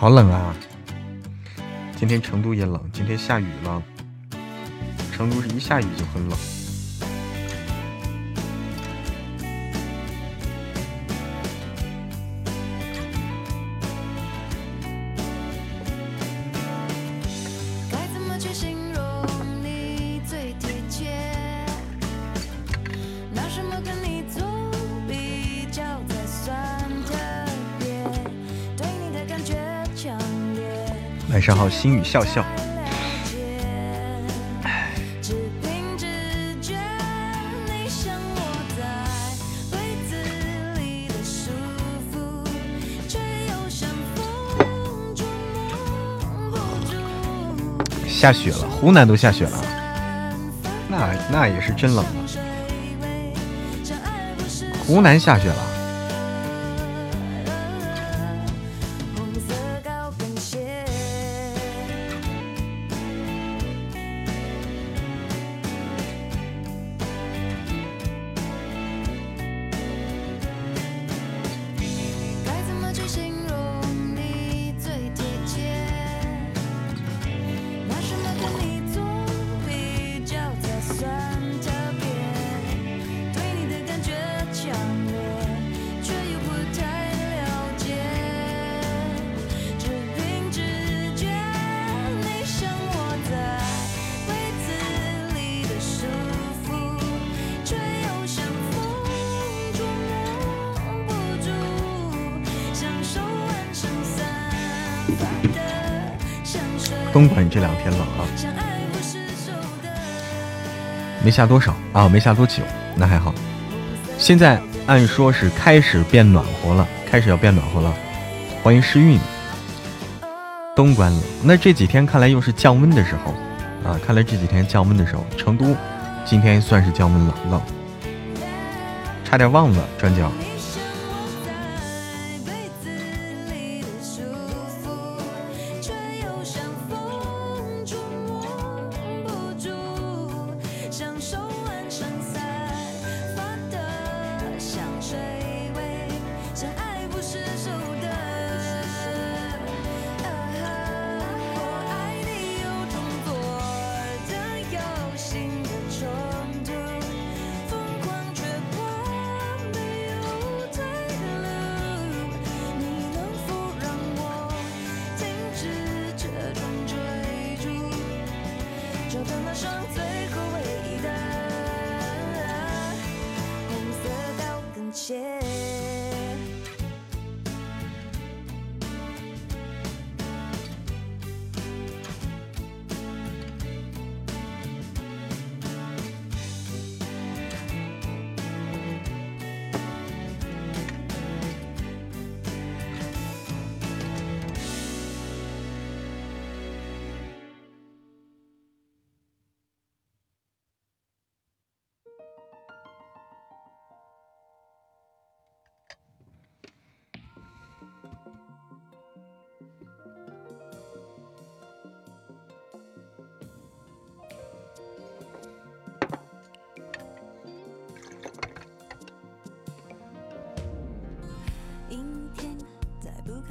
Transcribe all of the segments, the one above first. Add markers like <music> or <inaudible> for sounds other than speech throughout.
好冷啊！今天成都也冷，今天下雨了。成都是一下雨就很冷。晚上好，心语笑笑。下雪了，湖南都下雪了，那那也是真冷了。湖南下雪了。没下多少啊，没下多久，那还好。现在按说是开始变暖和了，开始要变暖和了。欢迎诗韵。东莞冷，那这几天看来又是降温的时候啊，看来这几天降温的时候，成都今天算是降温了，冷，差点忘了转角。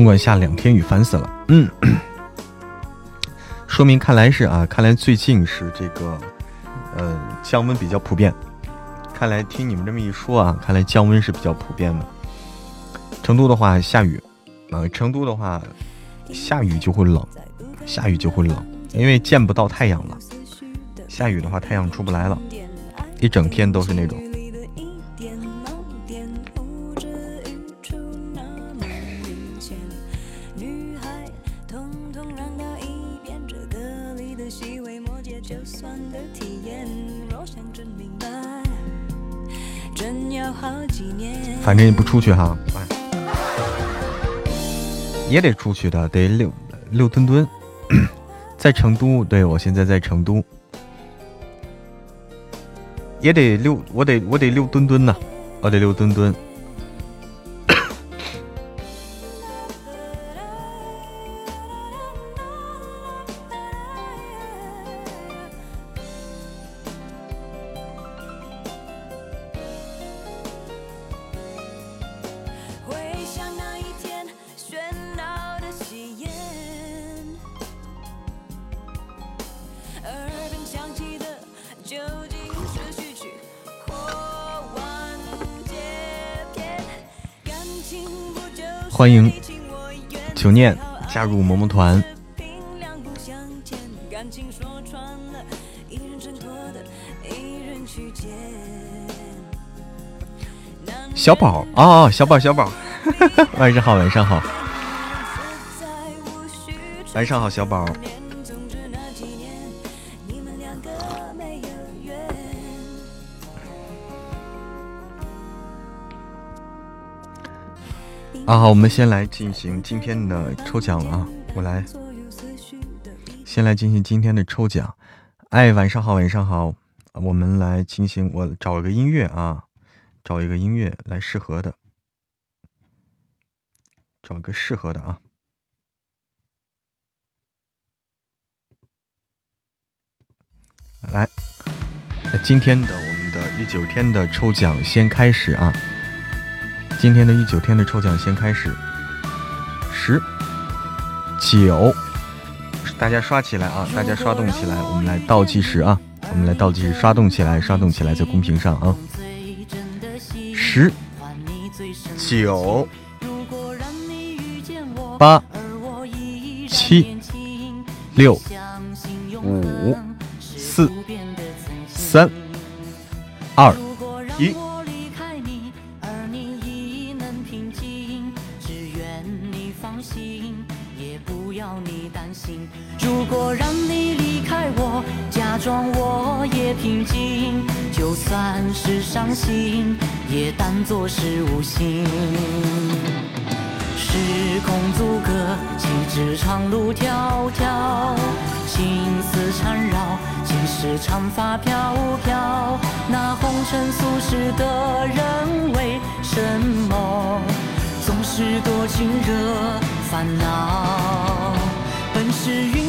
东莞下两天雨，烦死了。嗯，<clears throat> 说明看来是啊，看来最近是这个，呃，降温比较普遍。看来听你们这么一说啊，看来降温是比较普遍的。成都的话下雨，啊，成都的话下雨就会冷，下雨就会冷，因为见不到太阳了。下雨的话，太阳出不来了，一整天都是那种。反正也不出去哈，也得出去的，得溜溜墩墩。<clears throat> 在成都，对我现在在成都，也得溜，我得我得溜墩墩呢，我得溜墩墩。欢迎九念加入萌萌团。小宝啊，小宝小宝，晚上好，晚上好，晚上好，小宝。啊，好，我们先来进行今天的抽奖了啊！我来，先来进行今天的抽奖。哎，晚上好，晚上好，我们来进行，我找一个音乐啊，找一个音乐来适合的，找个适合的啊。来，今天的我们的第九天的抽奖先开始啊。今天的一九天的抽奖先开始，十九，大家刷起来啊！大家刷动起来，我们来倒计时啊！我们来倒计时，刷动起来，刷动起来，在公屏上啊！十九八七六五四三二一。果让你离开我，假装我也平静，就算是伤心，也当作是无心。时空阻隔，岂止长路迢迢？情丝缠绕，几时长发飘飘？那红尘俗世的人，为什么总是多情惹烦恼？本是云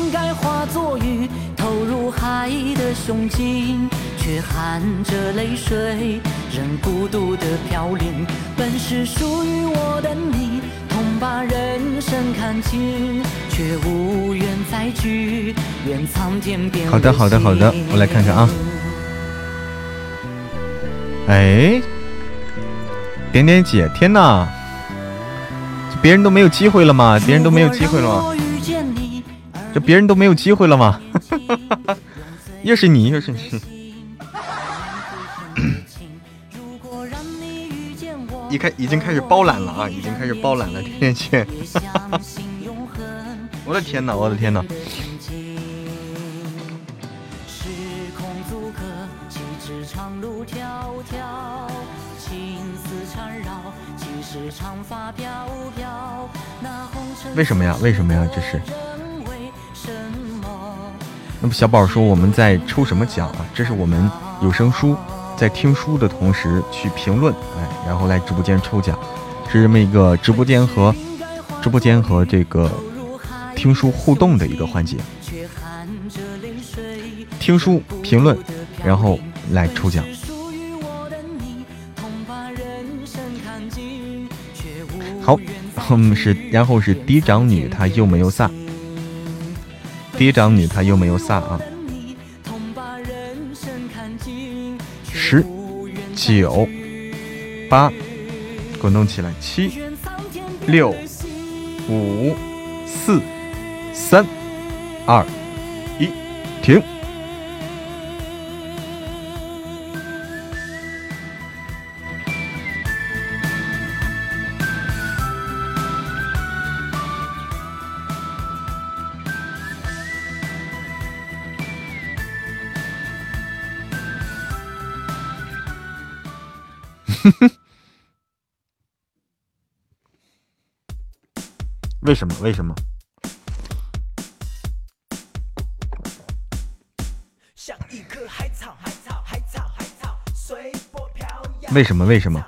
化作雨，投入海的胸襟，却含着泪水，任孤独的飘零。本是属于我的你，痛把人生看尽，却无缘再聚。愿苍天变。好的，好的，好的，我来看看啊。哎，点点姐，天哪，别人都没有机会了吗？别人都没有机会了吗？这别人都没有机会了吗？<laughs> 又是你，又是你！<coughs> 一开已经开始包揽了啊，已经开始包揽了天天 <laughs> 我的天哪，我的天哪！为什么呀？为什么呀？这是？那么小宝说我们在抽什么奖啊？这是我们有声书在听书的同时去评论，哎，然后来直播间抽奖，是这么一个直播间和直播间和这个听书互动的一个环节。听书评论，然后来抽奖。好，我们是然后是嫡长女，她又没有撒。嫡长女她又没有撒啊！十、九、八，滚动起来！七、六、五、四、三、二、一，停！为什么？为什么？为什么？为什么？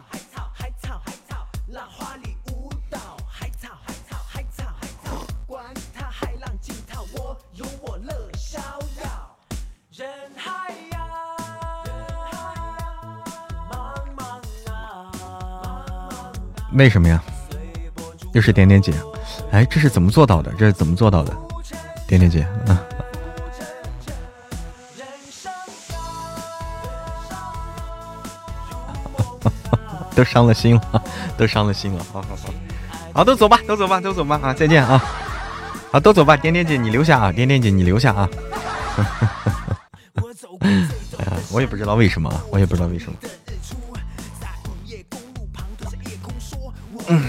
为什么呀？又是点点姐，哎，这是怎么做到的？这是怎么做到的？点点姐，啊，<laughs> 都伤了心了，都伤了心了。好好好，好，都走吧，都走吧，都走吧，啊，再见啊！好，都走吧，点点姐你留下啊，点点姐你留下啊。<laughs> 哎呀，我也不知道为什么，我也不知道为什么。嗯。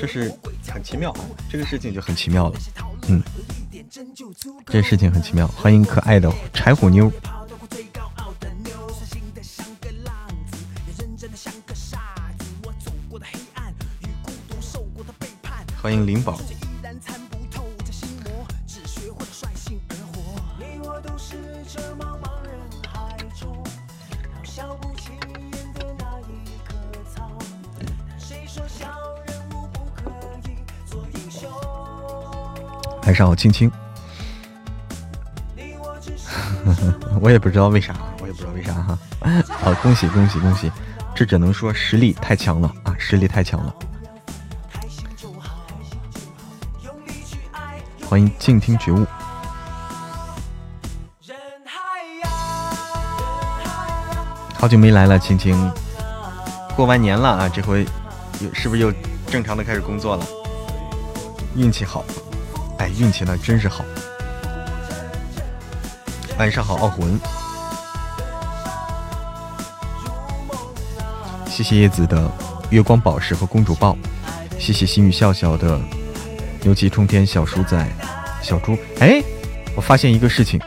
这是很奇妙，这个事情就很奇妙了，嗯，这事情很奇妙。欢迎可爱的柴火妞，欢迎灵宝。晚上好，青青。我也不知道为啥，我也不知道为啥哈。好，恭喜恭喜恭喜！这只能说实力太强了啊，实力太强了。欢迎静听觉悟。好久没来了，青青。过完年了啊，这回又是不是又正常的开始工作了？运气好。运气那真是好。晚上好，傲魂。谢谢叶子的月光宝石和公主抱，谢谢心语笑笑的牛气冲天小鼠仔小猪。哎，我发现一个事情，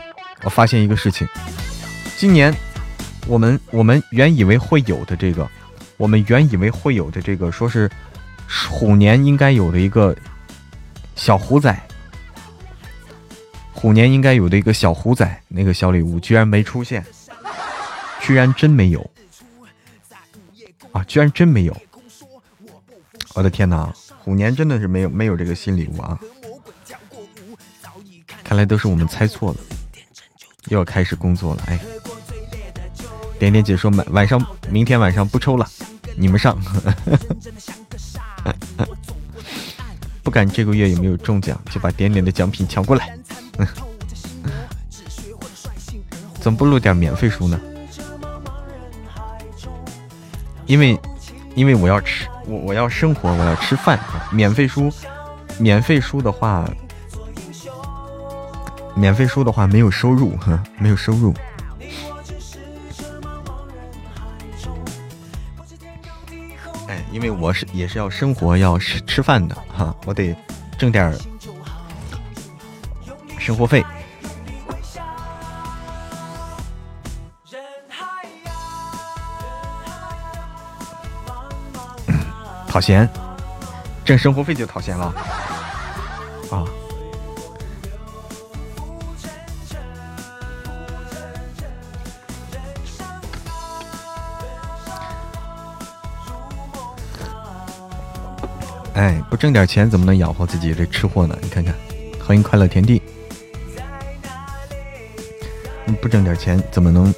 我发现一个事情，今年我们我们原以为会有的这个，我们原以为会有的这个，说是虎年应该有的一个小虎仔。虎年应该有的一个小虎仔，那个小礼物居然没出现，居然真没有啊！居然真没有！我的天哪，虎年真的是没有没有这个新礼物啊！看来都是我们猜错了，又要开始工作了。哎，点点姐说晚晚上明天晚上不抽了，你们上。<laughs> 不管这个月有没有中奖，就把点点的奖品抢过来。<laughs> 怎么不录点免费书呢？因为，因为我要吃，我我要生活，我要吃饭。免费书，免费书的话，免费书的话没有收入，哈，没有收入。哎，因为我是也是要生活，要吃吃饭的，哈，我得挣点。生活费，讨嫌，挣生活费就讨嫌了啊！哎，不挣点钱怎么能养活自己这吃货呢？你看看，欢迎快乐田地。不挣点钱怎么能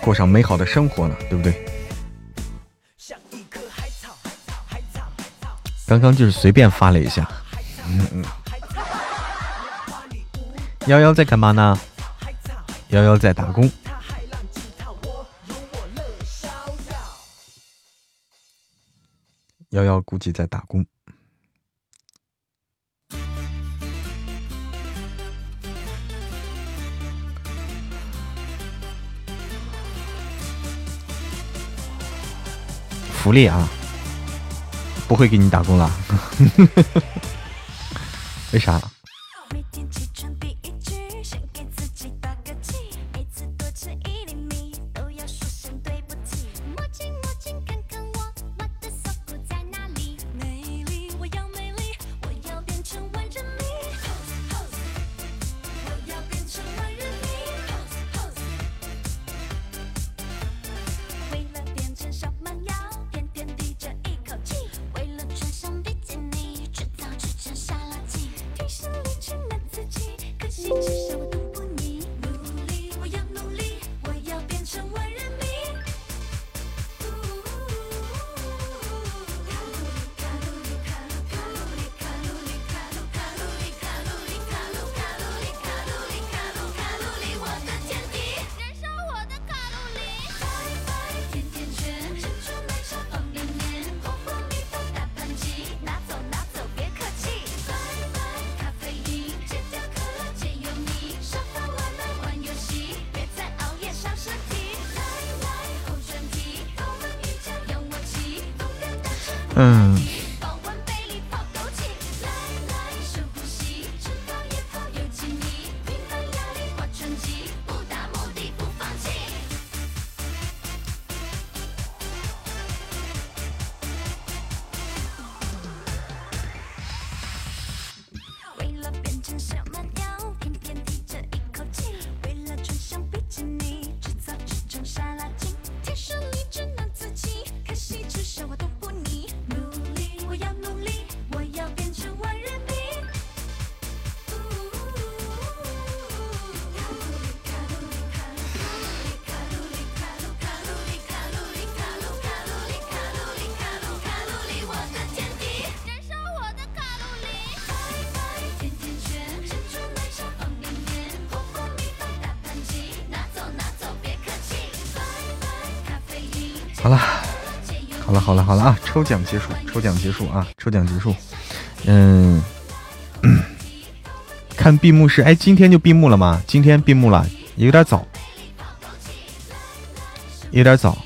过上美好的生活呢？对不对？刚刚就是随便发了一下。嗯嗯。幺幺在干嘛呢？幺幺在打工。幺幺估计在打工。福利啊，不会给你打工了，<laughs> 为啥？抽奖结束，抽奖结束啊！抽奖结束，嗯，<coughs> 看闭幕式，哎，今天就闭幕了吗？今天闭幕了，有点早，有点早。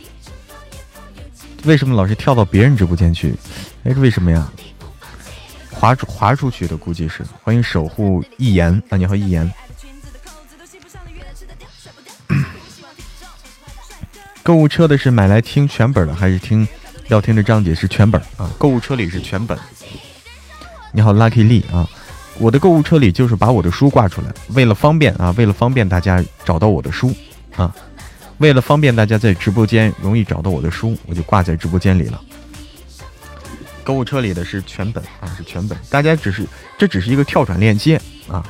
为什么老是跳到别人直播间去？哎，是为什么呀？滑出滑出去的，估计是。欢迎守护一言啊！你好，一言。<coughs> 购物车的是买来听全本的，还是听？要听的章节是全本啊，购物车里是全本。你好，Lucky Lee 啊，我的购物车里就是把我的书挂出来，为了方便啊，为了方便大家找到我的书啊，为了方便大家在直播间容易找到我的书，我就挂在直播间里了。购物车里的是全本啊，是全本，大家只是这只是一个跳转链接啊，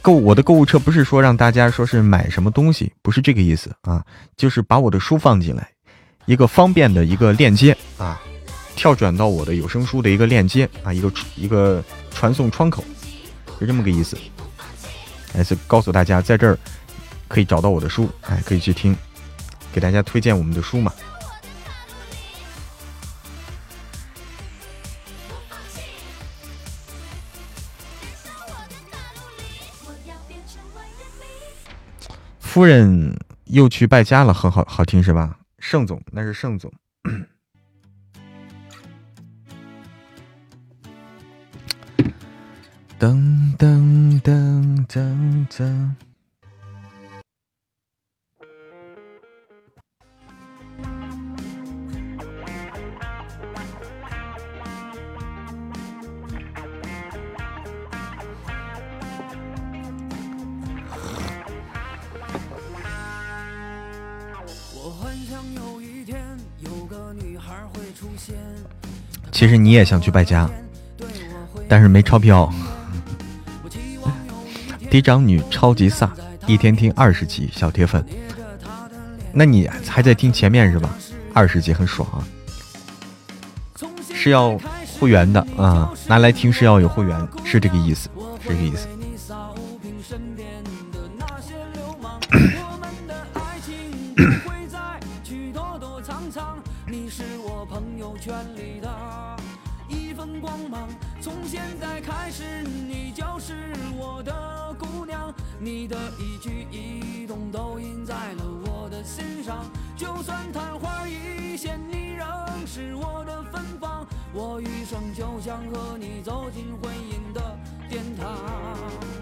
购我的购物车不是说让大家说是买什么东西，不是这个意思啊，就是把我的书放进来。一个方便的一个链接啊，跳转到我的有声书的一个链接啊，一个一个传送窗口，是这么个意思。还是告诉大家，在这儿可以找到我的书，哎，可以去听，给大家推荐我们的书嘛。夫人又去败家了，很好好听是吧？盛总，那是盛总。噔噔噔噔噔。其实你也想去败家，但是没钞票。<laughs> 嫡长女超级飒，一天听二十集小铁粉，那你还在听前面是吧？二十集很爽啊，是要会员的啊，拿来听是要有会员，是这个意思，是这个意思。<clears throat> 你的一举一动都印在了我的心上就算昙花一现你仍是我的芬芳我余生就想和你走进婚姻的殿堂。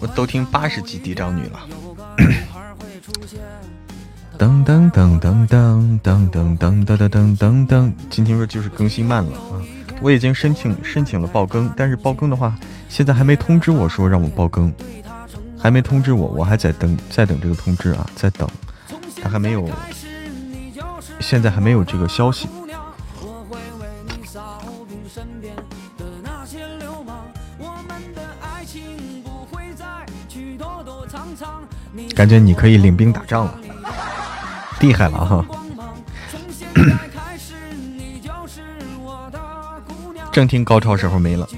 我都听八十级嫡长女了。噔 <coughs> 噔噔噔噔噔噔噔噔噔噔噔，今天说就是更新慢了啊！我已经申请申请了爆更，但是爆更的话，现在还没通知我说让我爆更，还没通知我，我还在等，在等这个通知啊，在等，他还没有，现在还没有这个消息。感觉你可以领兵打仗了，厉害了哈！<coughs> 正听高潮时候没了，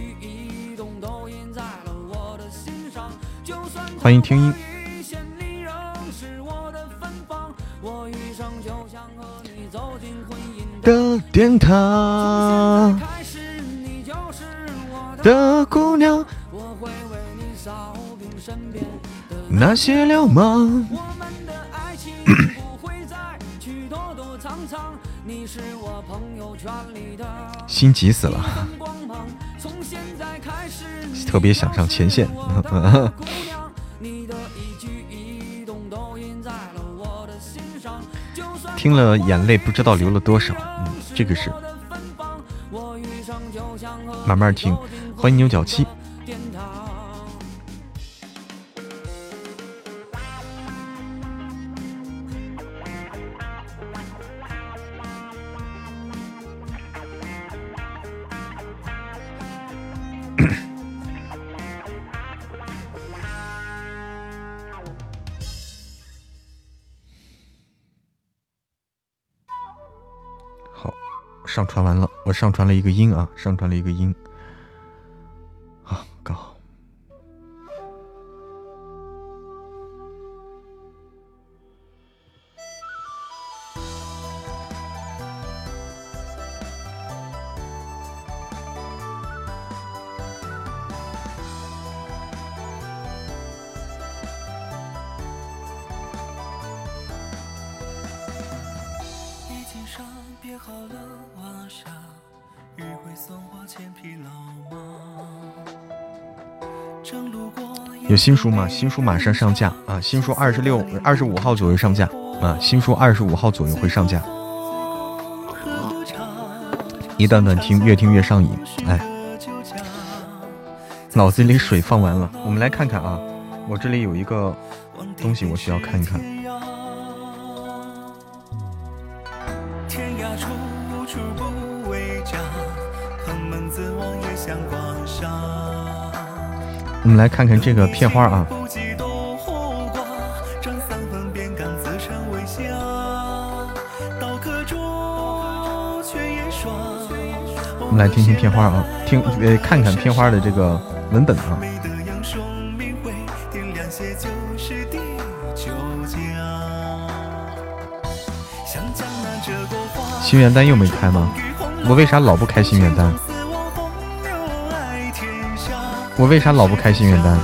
欢迎听音。的殿堂的姑娘，那些流氓。<coughs> 心急死了，特别想上前线。<laughs> 听了眼泪不知道流了多少，嗯，这个是。慢慢听，欢迎牛角七。上传完了，我上传了一个音啊，上传了一个音。有新书吗？新书马上上架啊！新书二十六、二十五号左右上架啊！新书二十五号左右会上架。一段段听，越听越上瘾。哎，脑子里水放完了，我们来看看啊！我这里有一个东西，我需要看一看。我们来看看这个片花啊。我们来听听片花啊，听呃看看片花的这个文本啊。心愿单又没开吗？我为啥老不开心愿单？我为啥老不开心愿单？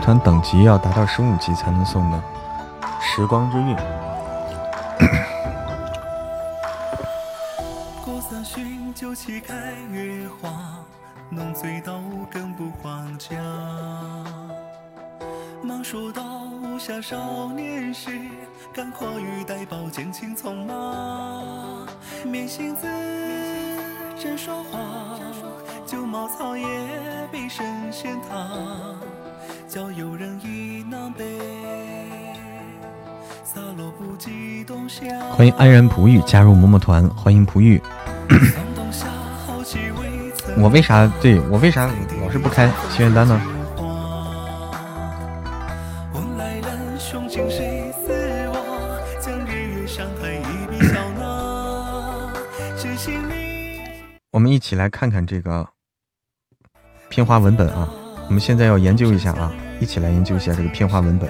团等级要达到十五级才能送的时光之韵。安然璞玉加入嬷嬷团，欢迎璞玉。<coughs> 我为啥对我为啥老是不开心愿单呢？我们一起来看看这个片花文本啊。我们现在要研究一下啊，一起来研究一下这个片花文本。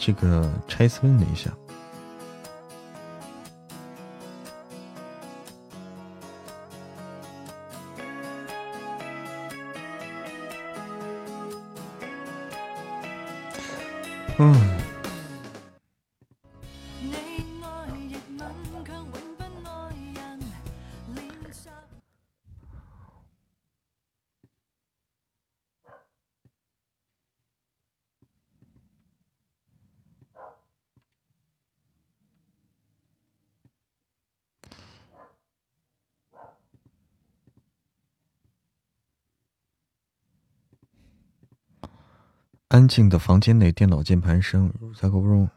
这个拆分了一下。嗯安静的房间内，电脑键盘声在沟中。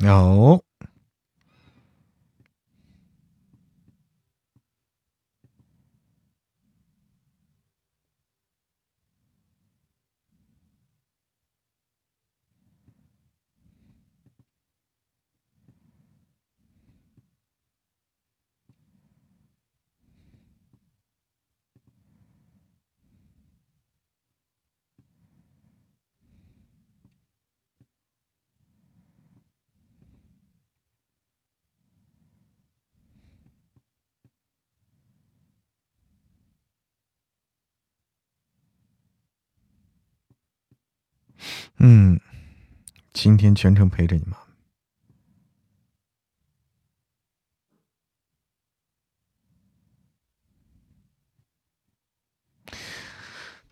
有，嗯，今天全程陪着你吗？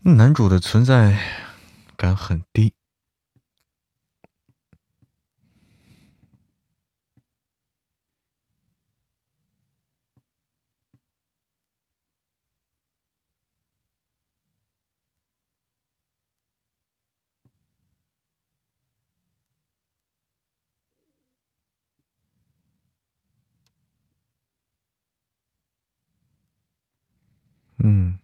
男主的存在感很低。嗯。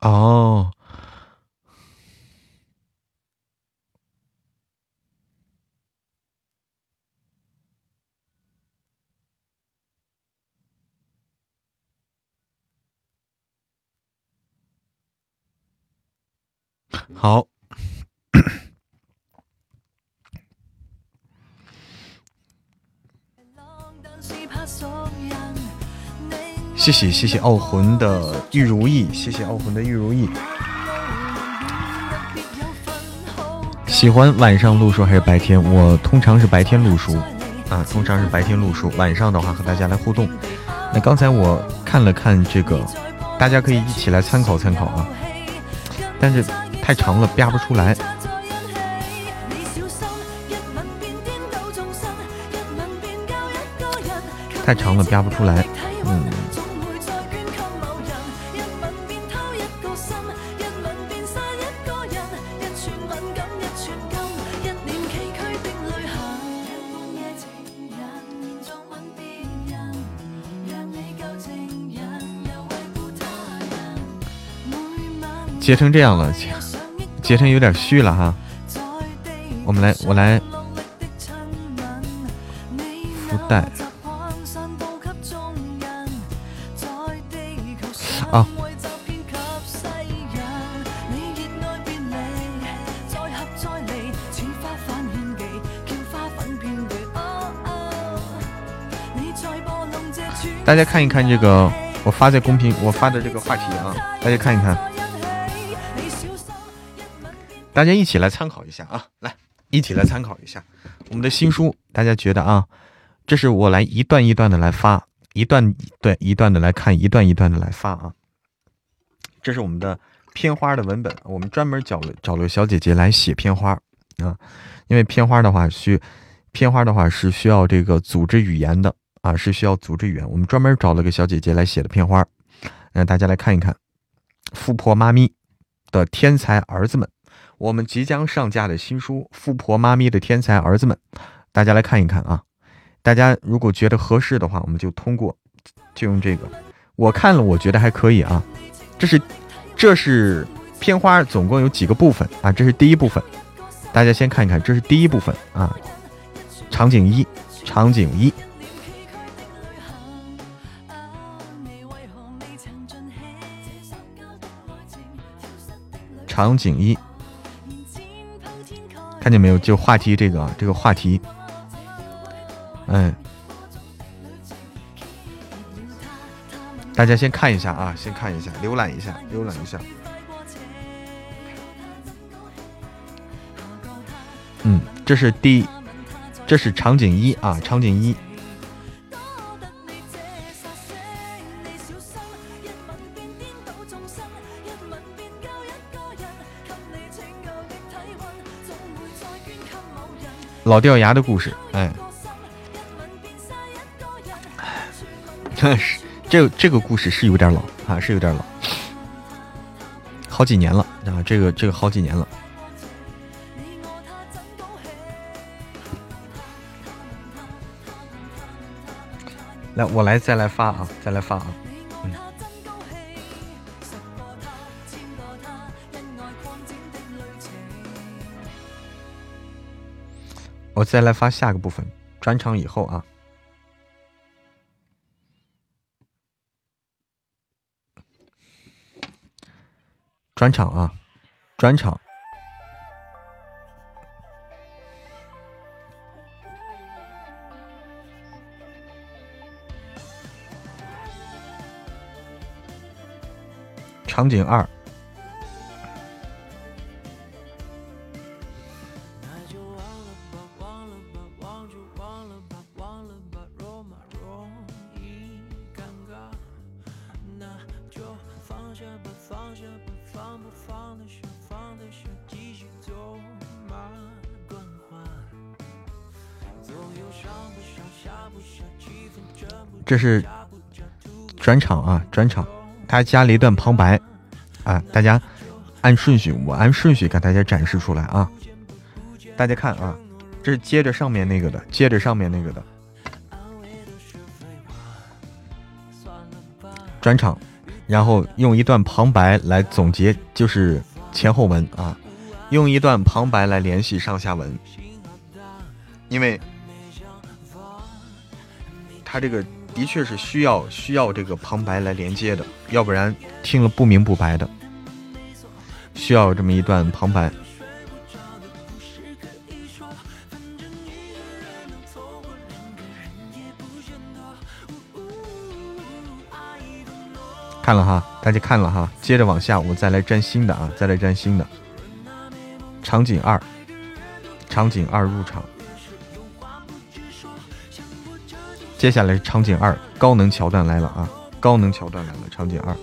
哦，好，谢谢谢谢傲魂的玉如意，谢谢傲魂的玉如意。喜欢晚上录书还是白天？我通常是白天录书啊，通常是白天录书，晚上的话和大家来互动。那刚才我看了看这个，大家可以一起来参考参考啊，但是太长了，编不出来。太长了，编不出来。嗯。截成这样了，截截成有点虚了哈。我们来，我来附带。啊！大家看一看这个，我发在公屏，我发的这个话题啊，大家看一看，大家一起来参考一下啊，来，一起来参考一下我们的新书，大家觉得啊，这是我来一段一段的来发，一段对一段的来看，一段一段的来发啊。这是我们的片花的文本，我们专门找了找了小姐姐来写片花啊，因为片花的话需片花的话是需要这个组织语言的啊，是需要组织语言，我们专门找了个小姐姐来写的片花，让大家来看一看，富婆妈咪的天才儿子们，我们即将上架的新书《富婆妈咪的天才儿子们》，大家来看一看啊，大家如果觉得合适的话，我们就通过，就用这个，我看了，我觉得还可以啊。这是，这是片花，总共有几个部分啊？这是第一部分，大家先看一看，这是第一部分啊。场景一，场景一，场景一，看见没有？就话题这个，这个话题，嗯。大家先看一下啊，先看一下，浏览一下，浏览一下。嗯，这是第，这是场景一啊，场景一。老掉牙的故事，哎，<laughs> 真是。这这个故事是有点老啊，是有点老，好几年了啊，这个这个好几年了。来，我来再来发啊，再来发啊，我再来发下个部分，转场以后啊。转场啊，转场，场景二。这是转场啊，转场，他加了一段旁白。啊，大家按顺序，我按顺序给大家展示出来啊。大家看啊，这是接着上面那个的，接着上面那个的。转场，然后用一段旁白来总结，就是前后文啊，用一段旁白来联系上下文，因为他这个。的确是需要需要这个旁白来连接的，要不然听了不明不白的。需要这么一段旁白。看了哈，大家看了哈，接着往下，我再来粘新的啊，再来粘新的。场景二，场景二入场。接下来是场景二，高能桥段来了啊！高能桥段来了，场景二。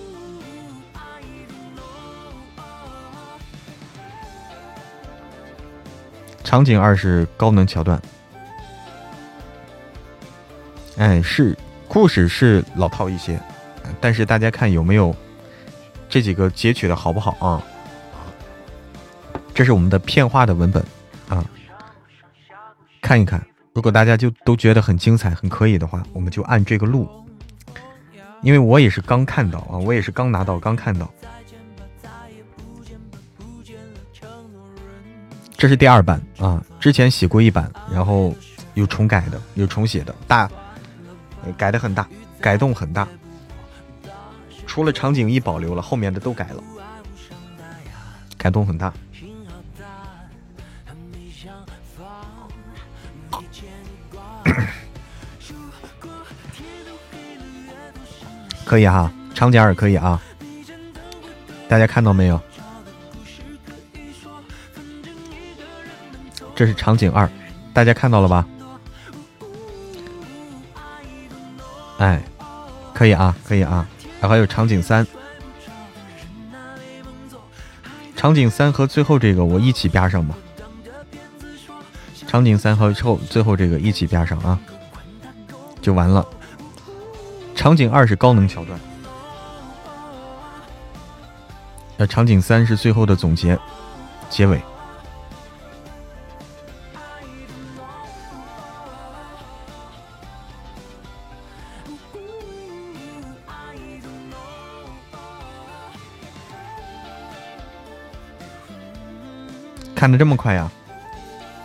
场景二是高能桥段，哎，是故事是老套一些，但是大家看有没有这几个截取的好不好啊？这是我们的片花的文本啊，看一看。如果大家就都觉得很精彩、很可以的话，我们就按这个录。因为我也是刚看到啊，我也是刚拿到、刚看到。这是第二版啊，之前写过一版，然后又重改的，又重写的，大改的很大，改动很大。除了场景一保留了，后面的都改了，改动很大。可以哈，场景二可以啊，大家看到没有？这是场景二，大家看到了吧？哎，可以啊，可以啊，然后有场景三，场景三和最后这个我一起边上吧。场景三和后最后这个一起边上啊，就完了。场景二是高能桥段，那场景三是最后的总结，结尾。看的这么快呀？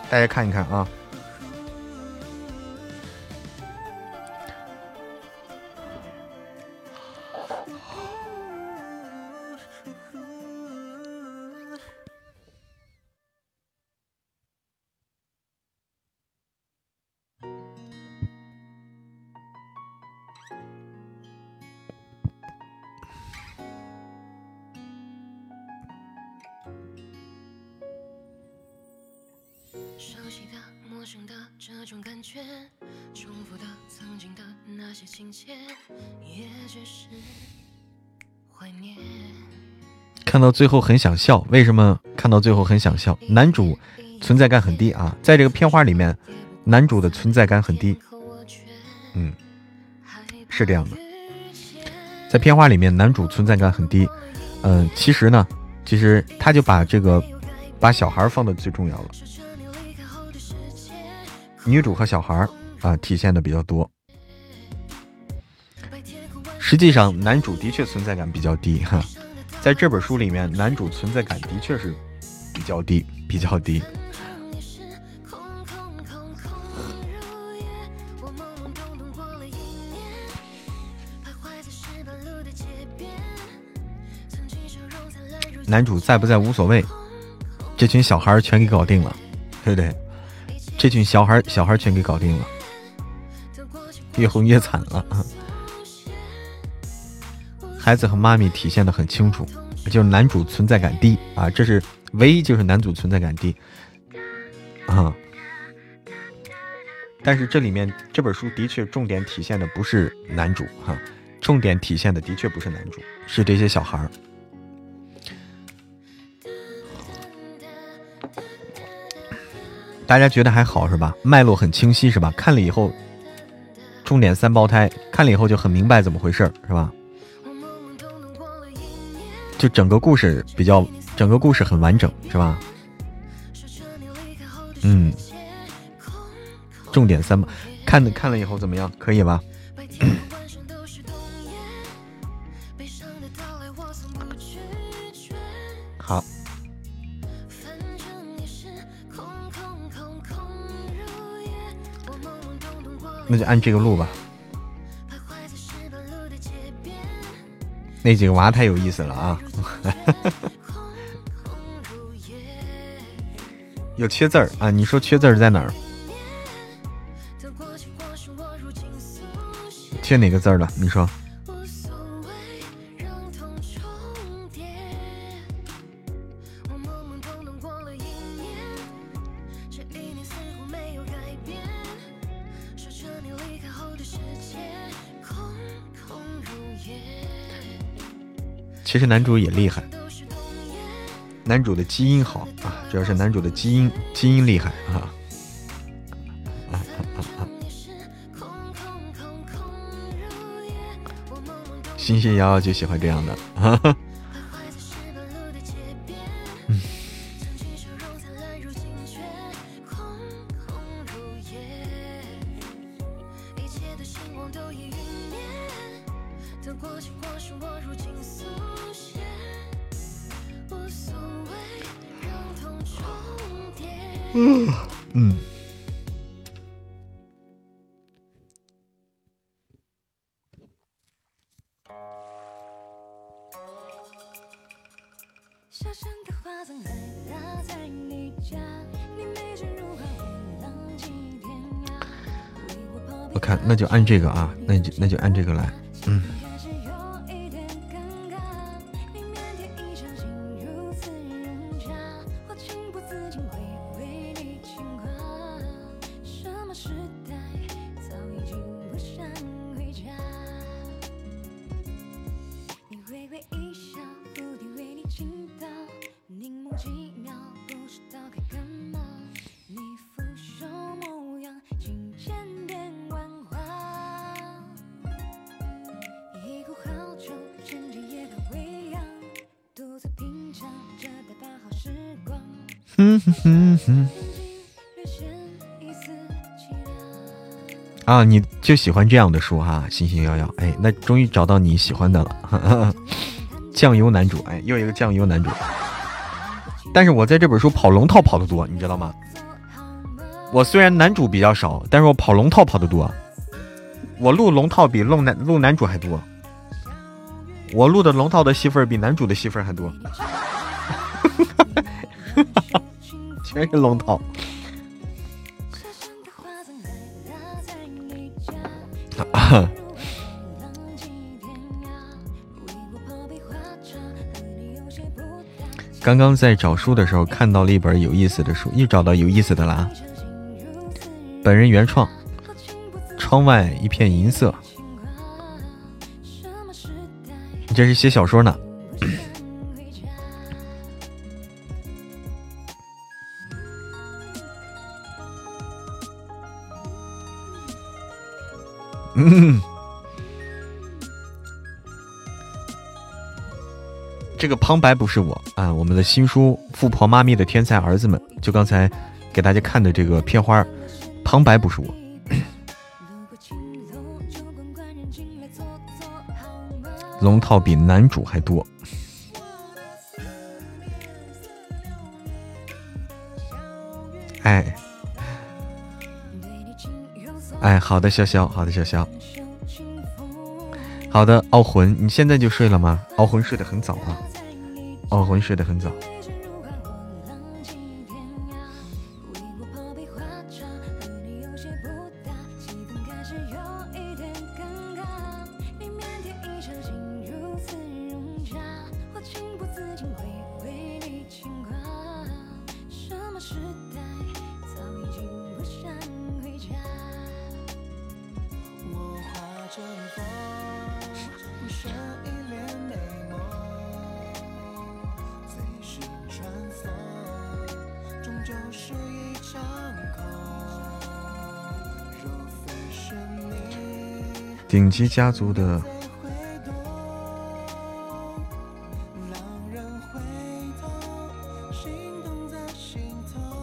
大家看一看啊。切也只是怀念看到最后很想笑，为什么看到最后很想笑？男主存在感很低啊，在这个片花里面，男主的存在感很低。嗯，是这样的，在片花里面，男主存在感很低。嗯，其实呢，其实他就把这个把小孩放的最重要了，女主和小孩啊体现的比较多。实际上，男主的确存在感比较低哈。在这本书里面，男主存在感的确是比较低，比较低。男主在不在无所谓，这群小孩全给搞定了，对不对？这群小孩小孩全给搞定了，越哄越惨了。孩子和妈咪体现的很清楚，就是男主存在感低啊，这是唯一，就是男主存在感低啊。但是这里面这本书的确重点体现的不是男主哈，重点体现的的确不是男主，是这些小孩儿。大家觉得还好是吧？脉络很清晰是吧？看了以后，重点三胞胎看了以后就很明白怎么回事是吧？就整个故事比较，整个故事很完整，是吧？嗯，重点三吧，看看了以后怎么样？可以吧？<clears throat> 好，那就按这个录吧。那几个娃太有意思了啊！<laughs> 有缺字儿啊？你说缺字儿在哪儿？缺哪个字儿了？你说。其实男主也厉害，男主的基因好啊，主要是男主的基因，基因厉害啊。<laughs> 心心瑶瑶就喜欢这样的，哈哈。嗯嗯。我看，那就按这个啊，那就那就按这个来，嗯。啊，你就喜欢这样的书哈，星星瑶瑶，哎，那终于找到你喜欢的了。酱油男主，哎，又一个酱油男主。但是我在这本书跑龙套跑的多，你知道吗？我虽然男主比较少，但是我跑龙套跑的多。我录龙套比录男录男主还多。我录的龙套的戏份比男主的戏份还多。<laughs> 全是龙套。<laughs> 刚刚在找书的时候看到了一本有意思的书，又找到有意思的啦。本人原创，窗外一片银色。你这是写小说呢？这个旁白不是我啊，我们的新书《富婆妈咪的天才儿子们》，就刚才给大家看的这个片花，旁白不是我。龙套比男主还多。哎，哎，好的，潇潇，好的，潇潇。好的，傲魂，你现在就睡了吗？傲魂睡得很早啊。哦我睡得很早。顶级家族的，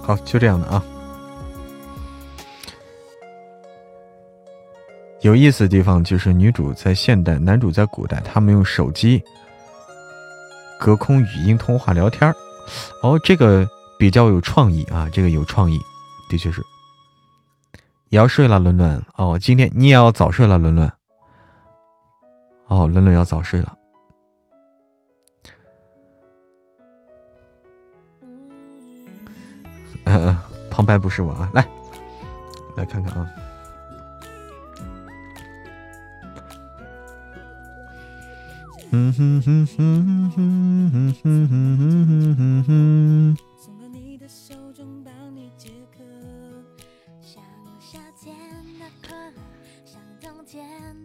好，就这样的啊。有意思的地方就是女主在现代，男主在古代，他们用手机隔空语音通话聊天哦，这个比较有创意啊，这个有创意，的确是。也要睡了，伦伦。哦，今天你也要早睡了，伦伦。哦，伦伦要早睡了。嗯嗯，旁白不是我啊，来，来看看啊。嗯哼哼哼哼哼哼哼哼哼。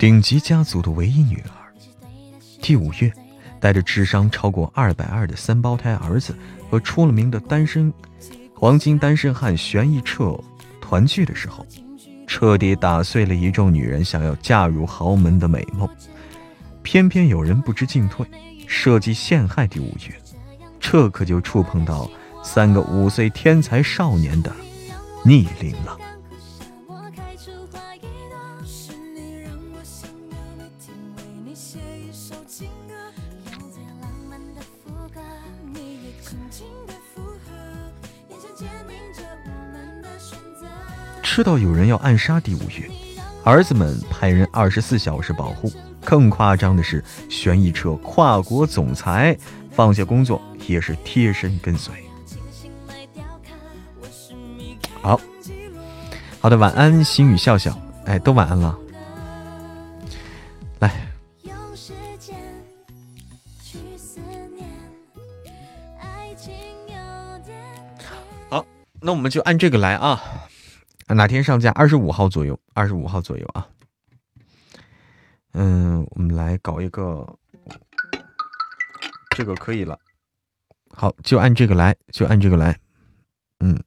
顶级家族的唯一女儿。第五月，带着智商超过二百二的三胞胎儿子和出了名的单身黄金单身汉玄一彻团聚的时候，彻底打碎了一众女人想要嫁入豪门的美梦。偏偏有人不知进退，设计陷害第五月，这可就触碰到三个五岁天才少年的逆鳞了。知道有人要暗杀第五月，儿子们派人二十四小时保护。更夸张的是，旋翼车跨国总裁放下工作也是贴身跟随。好好的，晚安，心语笑笑，哎，都晚安了。来，好，那我们就按这个来啊。哪天上架？二十五号左右，二十五号左右啊。嗯，我们来搞一个，这个可以了。好，就按这个来，就按这个来。嗯。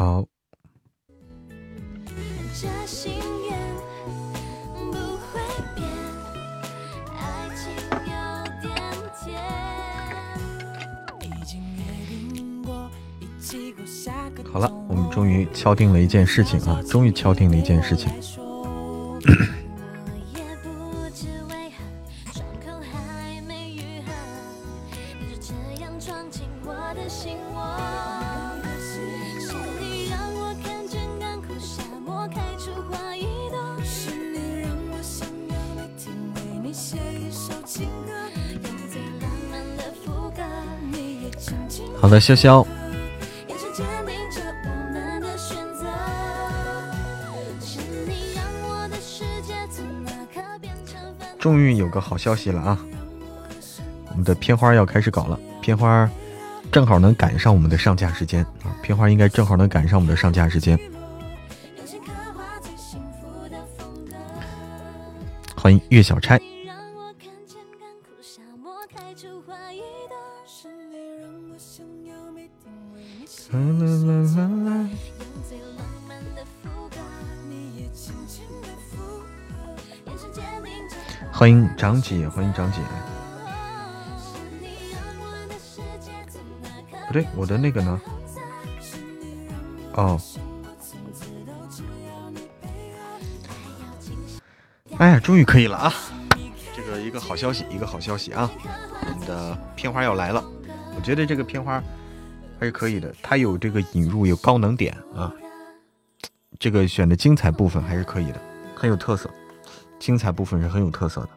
好。好了，我们终于敲定了一件事情啊！终于敲定了一件事情。的，潇潇。终于有个好消息了啊！我们的片花要开始搞了，片花正好能赶上我们的上架时间啊！片花应该正好能赶上我们的上架时间。欢迎岳小钗。长姐，欢迎长姐。不对，我的那个呢？哦。哎呀，终于可以了啊！这个一个好消息，一个好消息啊！我们的片花要来了，我觉得这个片花还是可以的，它有这个引入，有高能点啊。这个选的精彩部分还是可以的，很有特色。精彩部分是很有特色的，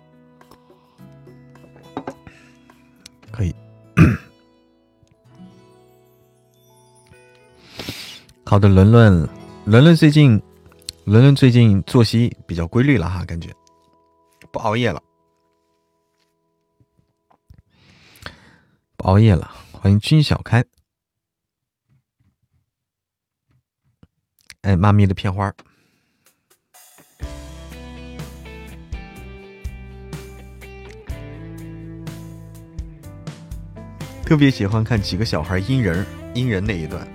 好的，伦伦，伦伦最近，伦伦最近作息比较规律了哈，感觉不熬夜了，不熬夜了。欢迎君小开，哎，妈咪的片花。特别喜欢看几个小孩阴人阴人那一段，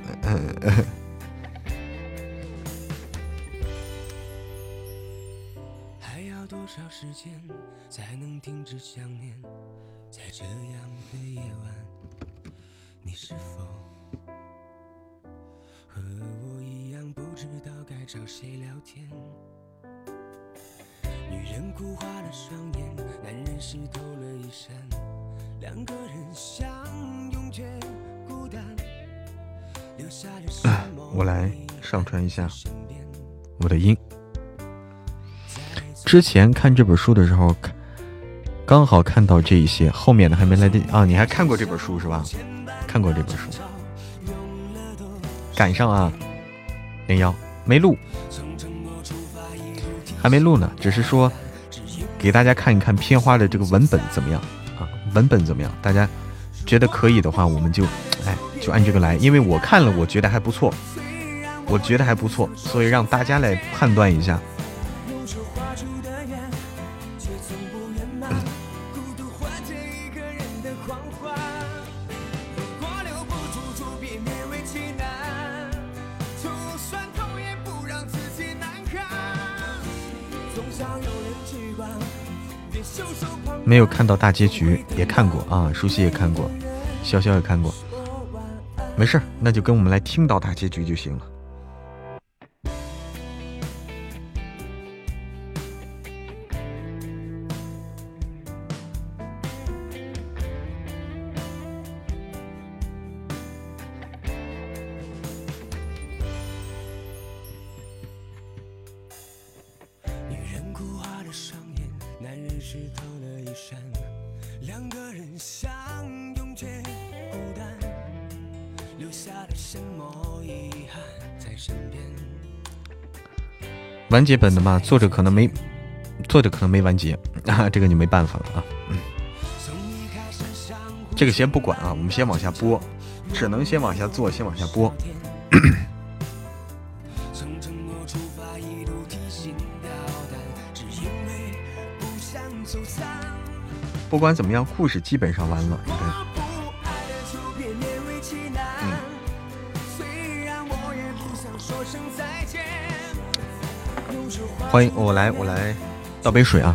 两个人相。我来上传一下我的音。之前看这本书的时候，刚好看到这一些，后面的还没来得及啊。你还看过这本书是吧？看过这本书，赶上啊。零幺没录，还没录呢，只是说给大家看一看片花的这个文本怎么样？文本怎么样？大家觉得可以的话，我们就哎就按这个来，因为我看了，我觉得还不错，我觉得还不错，所以让大家来判断一下。没有看到大结局，也看过啊，舒淇也看过，潇潇也看过，没事那就跟我们来听到大结局就行了。完结本的嘛，作者可能没，作者可能没完结啊，这个就没办法了啊。嗯，这个先不管啊，我们先往下播，只能先往下做，先往下播。<coughs> 不管怎么样，故事基本上完了，欢迎我来，我来倒杯水啊！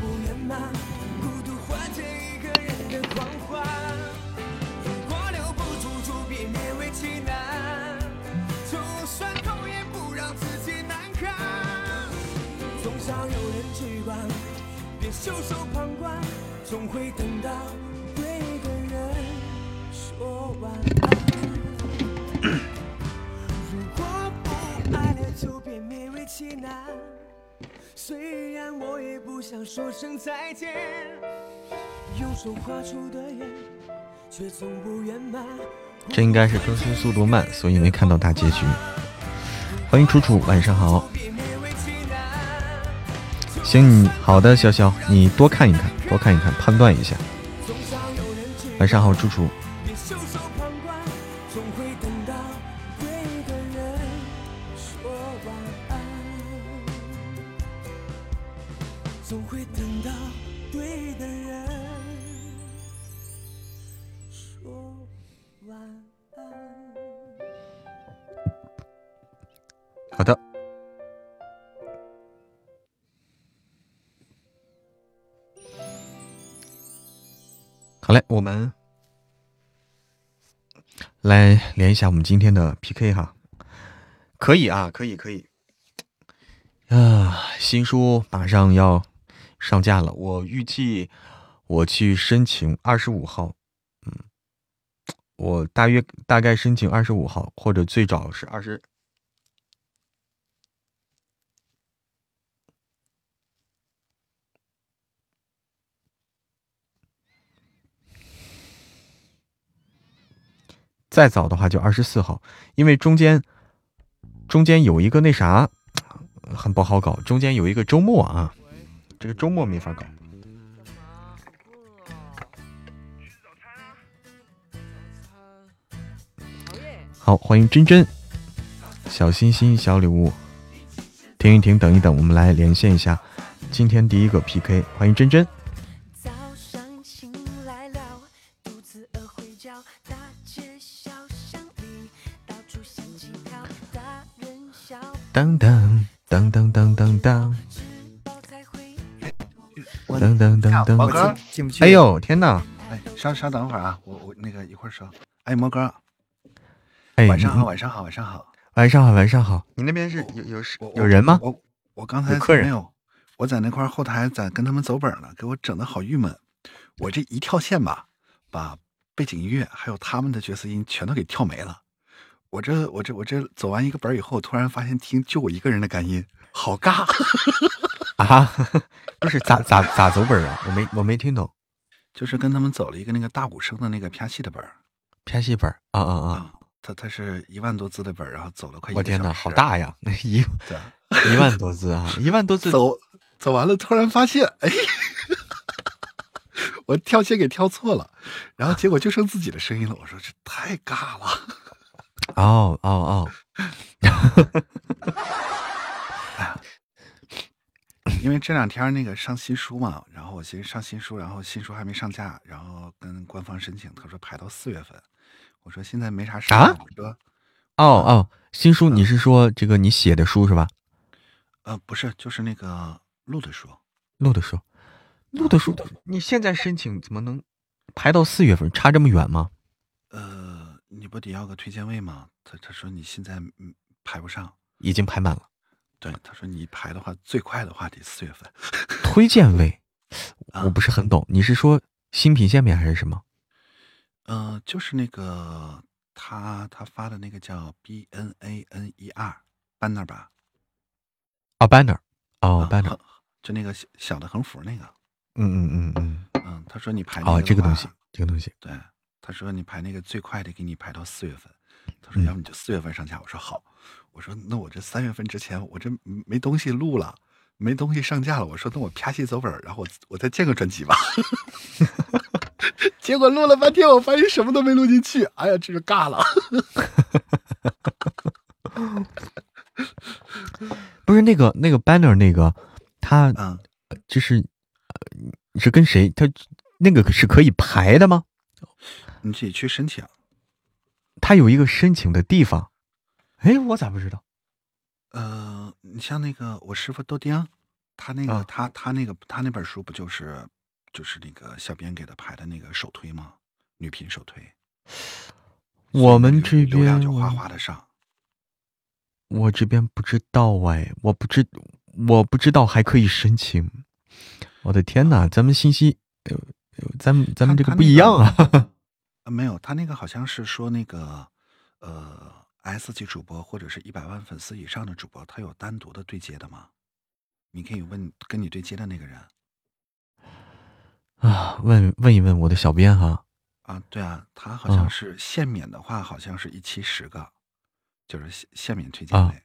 更新速度慢，所以没看到大结局。欢迎楚楚，晚上好。行，好的，潇潇，你多看一看，多看一看，判断一下。晚上好，楚楚。晚安好的，好嘞，我们来连一下我们今天的 PK 哈，可以啊，可以可以。啊，新书马上要上架了，我预计我去申请二十五号，我大约大概申请二十五号，或者最早是二十。再早的话就二十四号，因为中间中间有一个那啥，很不好搞。中间有一个周末啊，这个周末没法搞。好，欢迎真真，小心心小礼物，停一停，等一等，我们来连线一下今天第一个 PK。欢迎真真。当当当当当当当，当当当当。毛哥进不去。哎呦天哪！哎，稍稍等会儿啊，我我那个一会儿说。哎，毛哥，哎，晚上好，晚上好，晚上好，晚上好，晚上好。你那边是有有有人吗？我我刚才客人没有，我在那块后台在跟他们走本呢，给我整的好郁闷。我这一跳线吧，把背景音乐还有他们的角色音全都给跳没了。我这我这我这走完一个本以后，突然发现听就我一个人的干音，好尬。<laughs> 啊，不是咋咋咋走本啊？我没我没听懂。就是跟他们走了一个那个大鼓声的那个啪戏的本儿，啪戏本儿啊啊啊！啊，他他是一万多字的本儿，然后走了快一我天哪，个小时好大呀！那一对，<laughs> 一万多字啊，一万多字。走走完了，突然发现，哎，<laughs> 我跳线给跳错了，然后结果就剩自己的声音了。我说这太尬了。哦哦 <laughs> 哦，因为这两天那个上新书嘛，然后我寻思上新书，然后新书还没上架，然后跟官方申请，他说排到四月份。我说现在没啥事儿啊我说哦哦，新书你是说这个你写的书是吧？呃不是，就是那个录的书。录的书，录的书，你现在申请怎么能排到四月份？差这么远吗？呃，你不得要个推荐位吗？他他说你现在嗯排不上，已经排满了。对，他说你排的话最快的话得四月份。推荐位，啊我不是很懂，你是说新品限免还是什么？呃，就是那个他他发的那个叫 B N A N E R banner 吧，哦，banner，哦啊，banner，<laughs> 就那个小小的横幅那个。嗯嗯嗯嗯，嗯，他说你排那哦，这个东西，这个东西，对，他说你排那个最快的给你排到四月份，他说嗯要不你就四月份上架。我说好，我说那我这三月份之前我这没东西录了，没东西上架了。我说那我啪戏走本，然后我我再建个专辑吧。<laughs> 结果录了半天，我发现什么都没录进去，哎呀，这是尬了。不是那个那个 banner 那个，他嗯，就是呃是跟谁？他那个是可以排的吗？你自己去申请。他有一个申请的地方。哎，我咋不知道？呃，你像那个我师傅豆丁，他那个、啊他他那个他那本书不就是就是那个小编给他排的那个首推吗？女频首推。我们这边流量就哗哗的上。我这边不知道哎，我不知我不知道还可以申请。我的天哪，咱们信息，呃，呃咱们咱们这个不一样啊。呃，没有，他那个好像是说那个呃 S 级主播或者是一百万粉丝以上的主播，他有单独的对接的吗？你可以问跟你对接的那个人啊，问问一问我的小编哈。啊，对啊，他好像嗯是限免的话，好像是一期十个，就是限限免推荐啊位，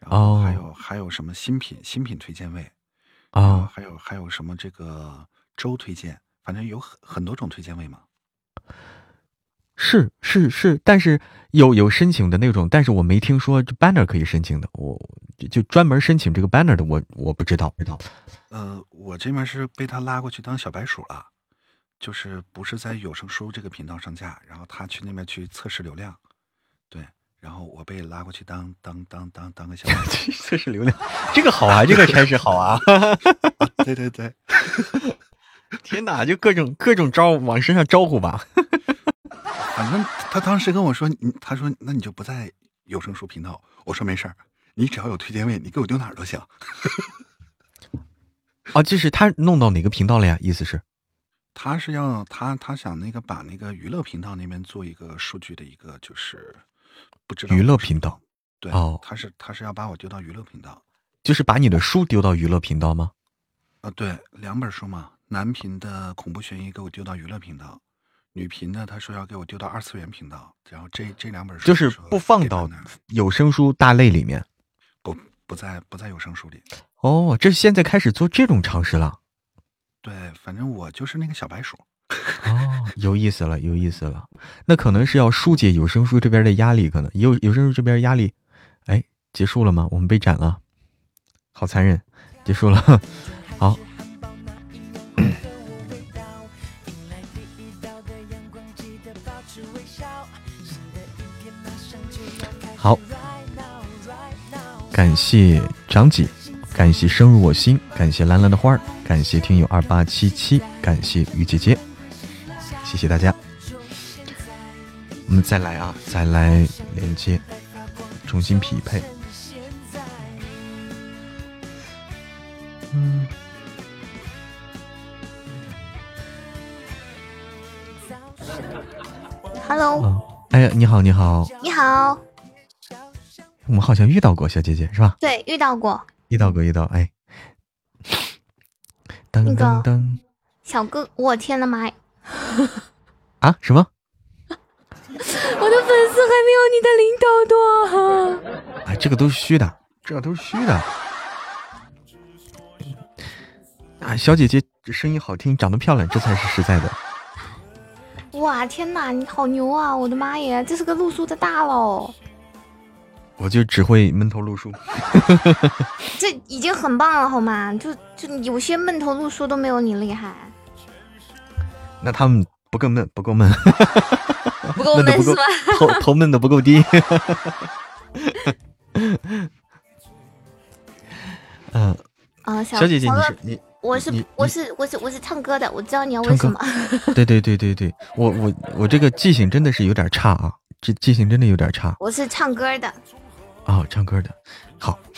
然后还哦有还有什么新品新品推荐位，啊，还有还有什么这个周推荐，反正有很很多种推荐位嘛。是是是，但是有有申请的那种，但是我没听说这 banner 可以申请的，我就就专门申请这个 banner 的，我我不知道，不知道。呃，我这边是被他拉过去当小白鼠了，就是不是在有声书这个频道上架，然后他去那边去测试流量，对，然后我被拉过去当当当当当个小白鼠，<laughs> 测试流量，这个好啊，这个差事好啊！对 <laughs> 对对，<laughs> 天哪，就各种各种招往身上招呼吧。反正他当时跟我说，你他说那你就不在有声书频道，我说没事儿，你只要有推荐位，你给我丢哪儿都行。<laughs> 哦，就是他弄到哪个频道了呀？意思是他是要他他想那个把那个娱乐频道那边做一个数据的一个就是不知道娱乐频道，对，哦他是他是要把我丢到娱乐频道。就是把你的书丢到娱乐频道吗？啊，对，两本书嘛，男频的恐怖悬疑给我丢到娱乐频道，女频呢他说要给我丢到二次元频道，然后这这两本书就是不放到有声书大类里面。不不在不在有声书里。哦，这现在开始做这种尝试了。对，反正我就是那个小白鼠。<laughs> 哦，有意思了，有意思了。那可能是要疏解有声书这边的压力，可能有有声书这边压力。哎，结束了吗？我们被斩了，好残忍，结束了。<laughs> 好，感谢张姐，感谢深入我心，感谢蓝蓝的花儿，感谢听友二八七七，感谢于姐姐，谢谢大家。我们再来啊，再来连接，重新匹配。嗯，Hello，哦，哎呀，你好，你好，你好，我们好像遇到过小姐姐是吧？对，遇到过，遇到过，遇到，哎，噔噔噔，小哥，我天的妈呀！<laughs> 啊什么？<laughs> 我的粉丝还没有你的领导多。哎，这个都是虚的，这个都是虚的。啊，小姐姐声音好听，长得漂亮，这才是实在的。哇，天哪，你好牛啊！我的妈耶，这是个露宿的大佬。我就只会闷头录书，<laughs> 这已经很棒了，好吗？就就有些闷头录书都没有你厉害。那他们不够闷，不够闷，<laughs> 不够闷是吧？<laughs> 头头闷的不够低。嗯啊，小姐姐，你是你，我是我是我是我是唱歌的，我知道你要问什么。对对对对对，我我我这个记性真的是有点差啊，这记性真的有点差。我是唱歌的。哦，唱歌的，好。<laughs>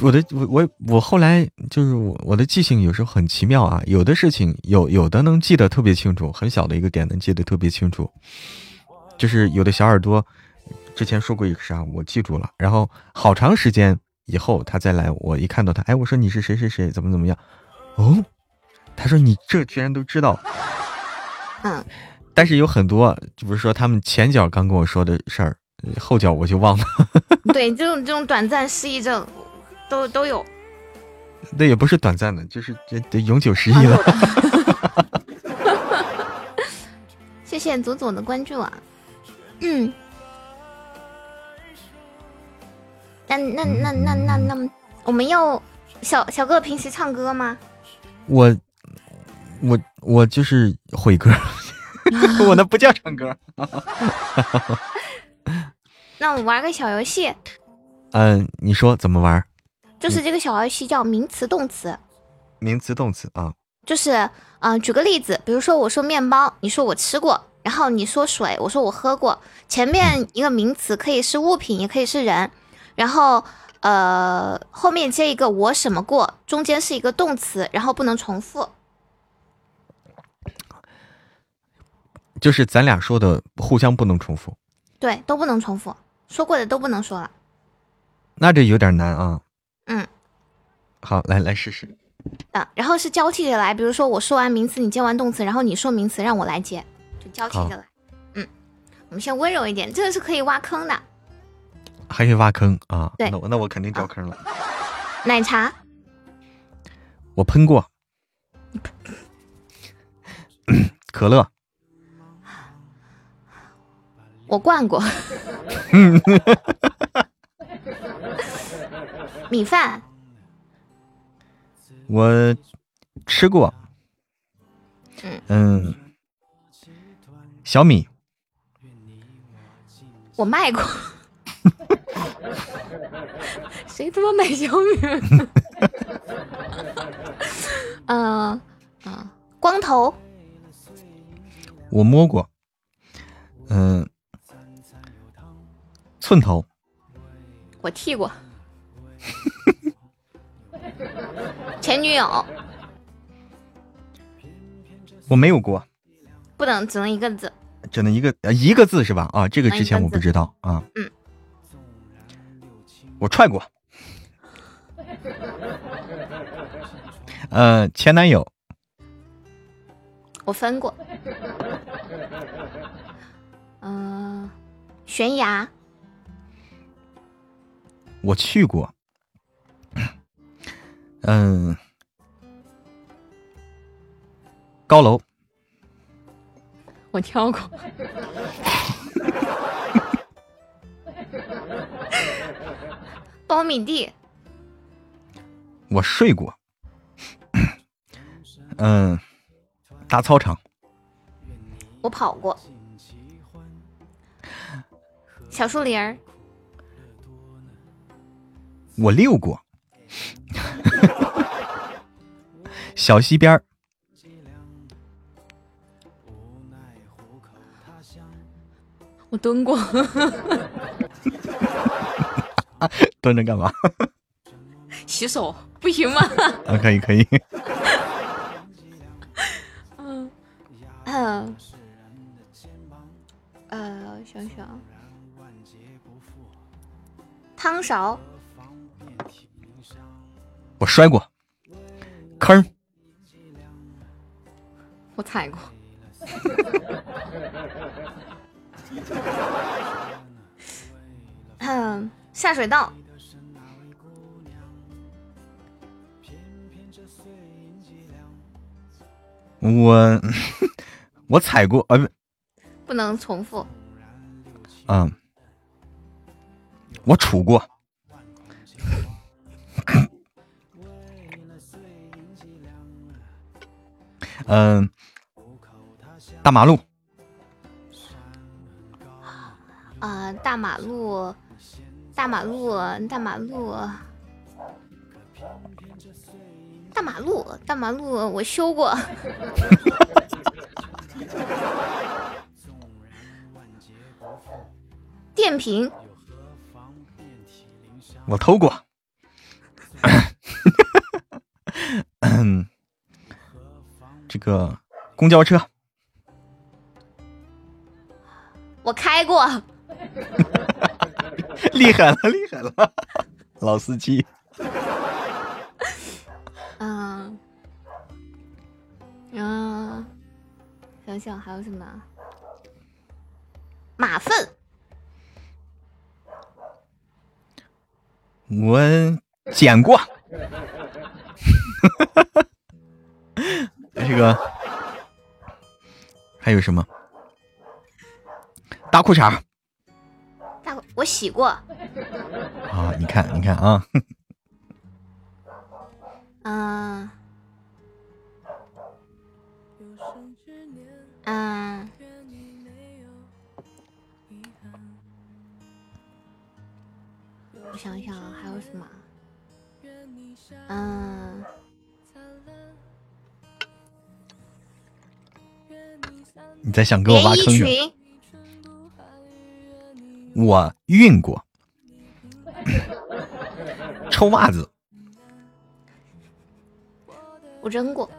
我的我我我后来就是我我的记性有时候很奇妙啊，有的事情有有的能记得特别清楚，很小的一个点能记得特别清楚，就是有的小耳朵之前说过一个啥，我记住了，然后好长时间以后他再来，我一看到他，哎，我说你是谁谁谁，怎么怎么样？哦，他说你这居然都知道，嗯。但是有很多，就比如说他们前脚刚跟我说的事儿，后脚我就忘了。<laughs> 对，这种这种短暂失忆症，都都有。那也不是短暂的，就是这得永久失忆了。<laughs> 谢谢左左的关注啊。嗯。那那那那那那，我们要小小哥平时唱歌吗？我我我就是毁歌。<laughs> 我那不叫唱歌。<laughs> 那我们玩个小游戏。嗯，你说怎么玩？就是这个小游戏叫名词动词。名词动词啊。就是嗯，举个例子，比如说我说面包，你说我吃过，然后你说水，我说我喝过。前面一个名词可以是物品，也可以是人，然后呃后面接一个我什么过，中间是一个动词，然后不能重复。就是咱俩说的互相不能重复，对，都不能重复，说过的都不能说了。那这有点难啊。嗯，好，来来试试。啊，然后是交替着来，比如说我说完名词，你接完动词，然后你说名词，让我来接，就交替着来。嗯，我们先温柔一点，这个是可以挖坑的。还可以挖坑啊？对，那我那我肯定掉坑了。奶茶，我喷过。<coughs> 可乐。我灌过，米饭，我吃过，嗯，小米，我卖过，<laughs> 谁他妈买小米？嗯啊，光头，我摸过，嗯。寸头，我剃过。<laughs> 前女友，我没有过。不能，只能一个字。只能一个呃一个字是吧？啊，这个之前我不知道啊。嗯。我踹过。呃，前男友。我分过。嗯，悬崖。我去过，<clears throat> 嗯，高楼，我跳过，苞米地，我睡过，<clears throat> 嗯，大操场，我跑过，小树林儿。我溜过，<laughs> 小溪边儿，我蹲过，蹲着干嘛？洗手不行吗？啊，可以可以。嗯嗯，呃，想想，汤勺。我摔过，坑我踩过。嗯，下水道。我我踩过，呃，不能重复。嗯，我杵过。嗯，大马路。啊，大马路，大马路，大马路，大马路，大马路，我修过。<laughs> 电瓶，我偷过。<laughs> 这个公交车，我开过。<laughs> 厉害了，厉害了，老司机。嗯，嗯，想想还有什么？马粪。我捡过。<laughs> 这个还有什么？大裤衩。大我洗过。啊，你看，你看啊。嗯。<laughs> 嗯。我想想啊，还有什么？嗯。你在想给我挖坑是我运过，<laughs> 臭袜子，我扔过，<laughs>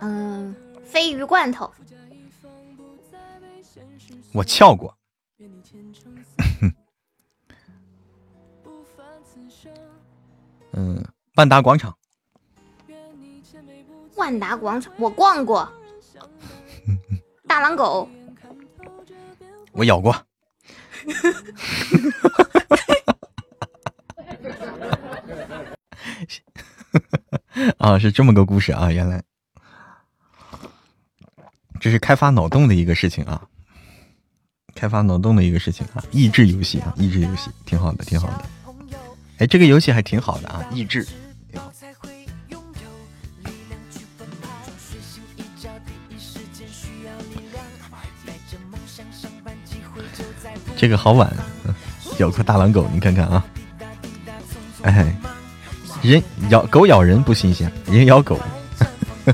嗯，鲱鱼罐头，我撬过，<laughs> 嗯，万达广场。万达广场，我逛过。<laughs> 大狼狗，我咬过。<laughs> 啊，是这么个故事啊！原来这是开发脑洞的一个事情啊，开发脑洞的一个事情啊，益智游戏啊，益智游戏挺好的，挺好的。哎，这个游戏还挺好的啊，益智。这个好晚，咬过大狼狗，你看看啊！哎，人咬狗咬人不新鲜，人咬狗。<laughs>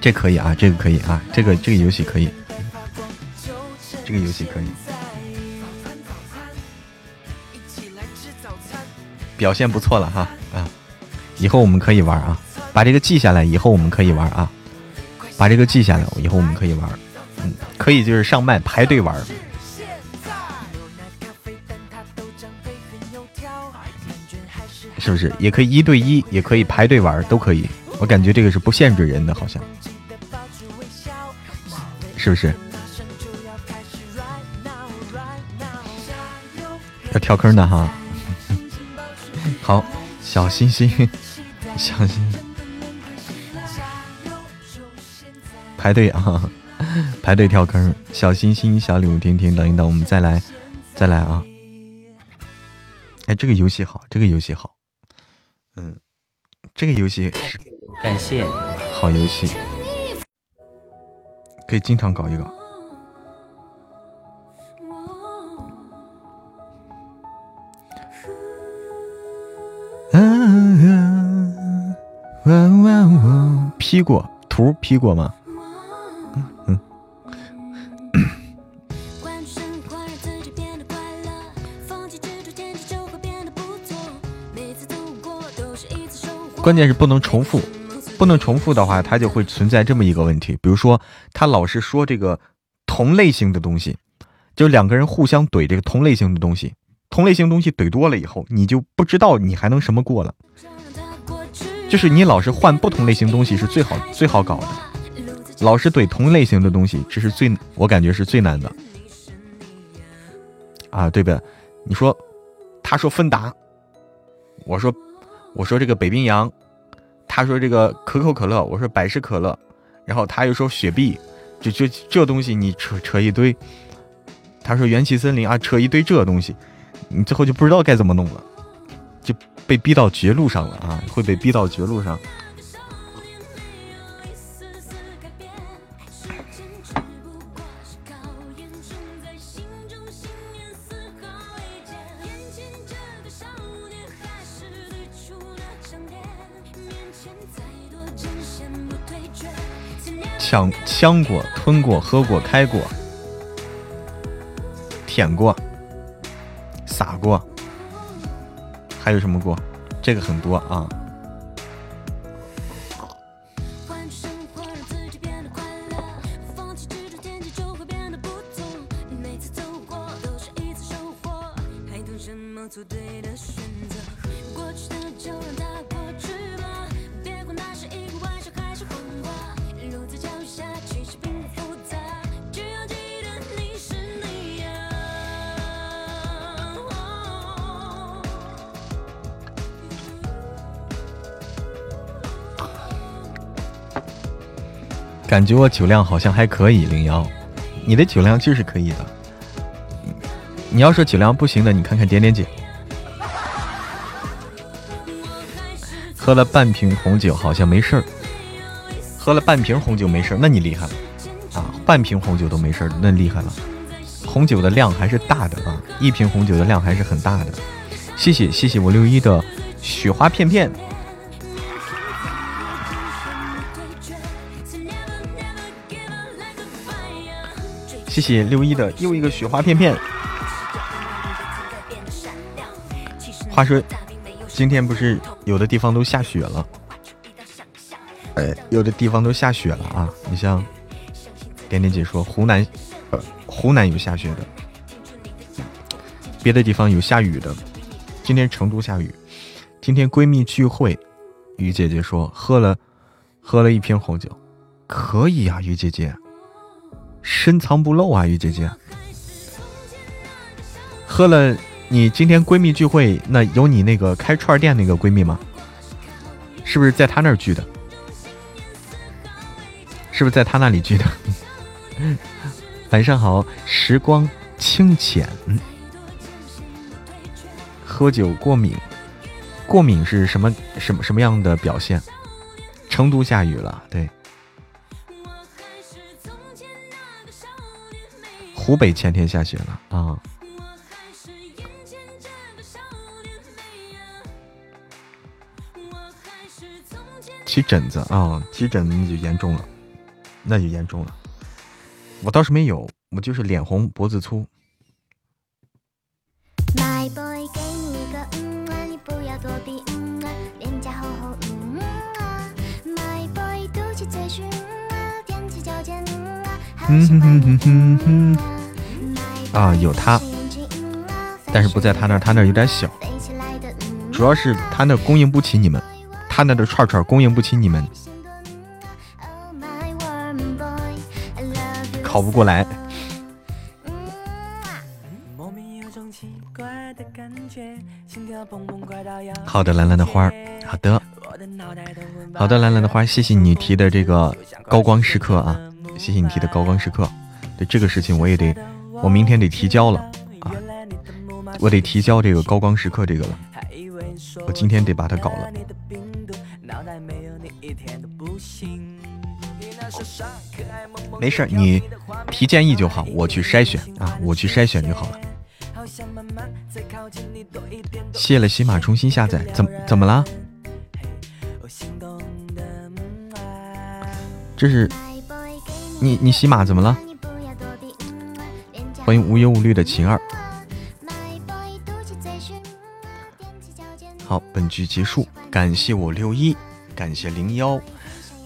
这可以啊，这个可以啊，这个这个游戏可以，这个游戏可以。表现不错了哈！以后我们可以玩啊，把这个记下来，以后我们可以玩啊，把这个记下来，以后我们可以玩，嗯，可以就是上麦排队玩，是不是？也可以一对一，也可以排队玩，都可以。我感觉这个是不限制人的，好像，是不是？要跳坑的哈。<laughs> 好，小心心，小心排队啊！<laughs> 排队跳坑，小心心，小礼物听听，等一等，我们再来，再来啊！哎，这个游戏好，这个游戏好，嗯，这个游戏感谢好游戏，可以经常搞一搞。嗯 P 过图 P 过吗？嗯。关键是不能重复，不能重复的话，它就会存在这么一个问题。比如说，他老是说这个同类型的东西，就两个人互相怼这个同类型的东西，同类型东西怼多了以后，你就不知道你还能什么过了。就是你老是换不同类型东西是最好最好搞的，老是怼同类型的东西，这是最我感觉是最难的。啊，对呗？你说，他说芬达，我说我说这个北冰洋，他说这个可口可乐，我说百事可乐，然后他又说雪碧，就就这东西你扯扯一堆，他说元气森林啊，扯一堆这东西，你最后就不知道该怎么弄了，被逼到绝路上了啊，会被逼到绝路上。抢枪过、吞过、喝过、开过、舔过、撒过，还有什么锅？这个很多啊。感觉我酒量好像还可以，零幺，你的酒量就是可以的。你要说酒量不行的，你看看点点姐，喝了半瓶红酒好像没事儿，喝了半瓶红酒没事儿，那你厉害了啊！半瓶红酒都没事儿，那厉害了。红酒的量还是大的啊，一瓶红酒的量还是很大的。谢谢谢谢我六一的雪花片片。谢谢六一的又一个雪花片片。话说，今天不是有的地方都下雪了？哎，有的地方都下雪了啊！你像点点姐说，湖南，呃，湖南有下雪的，别的地方有下雨的。今天成都下雨。今天闺蜜聚会，于姐姐说喝了喝了一瓶红酒，可以啊，于姐姐。深藏不露啊，雨姐姐，喝了。你今天闺蜜聚会，那有你那个开串店那个闺蜜吗？是不是在她那儿聚的？是不是在她那里聚的？<laughs> 晚上好，时光清浅。喝酒过敏，过敏是什么什么什么样的表现？成都下雨了，对。湖北前天下雪了啊！起疹子啊，起疹子那就严重了，那就严重了。我倒是没有，我就是脸红脖子粗。嗯哼哼哼哼哼。啊，有他，但是不在他那儿，他那儿有点小，主要是他那供应不起你们，他那的串串供应不起你们，考不过来。好的，蓝蓝的花，好的，好的，蓝蓝的花，谢谢你提的这个高光时刻啊，谢谢你提的高光时刻，对这个事情我也得。我明天得提交了啊！我得提交这个高光时刻这个了，我今天得把它搞了。没事你提建议就好，我去筛选啊，我去筛选就好了。谢了，喜马重新下载，怎怎么了？这是你你喜马怎么了？欢迎无忧无虑的晴儿。好，本局结束，感谢我六一，感谢零幺，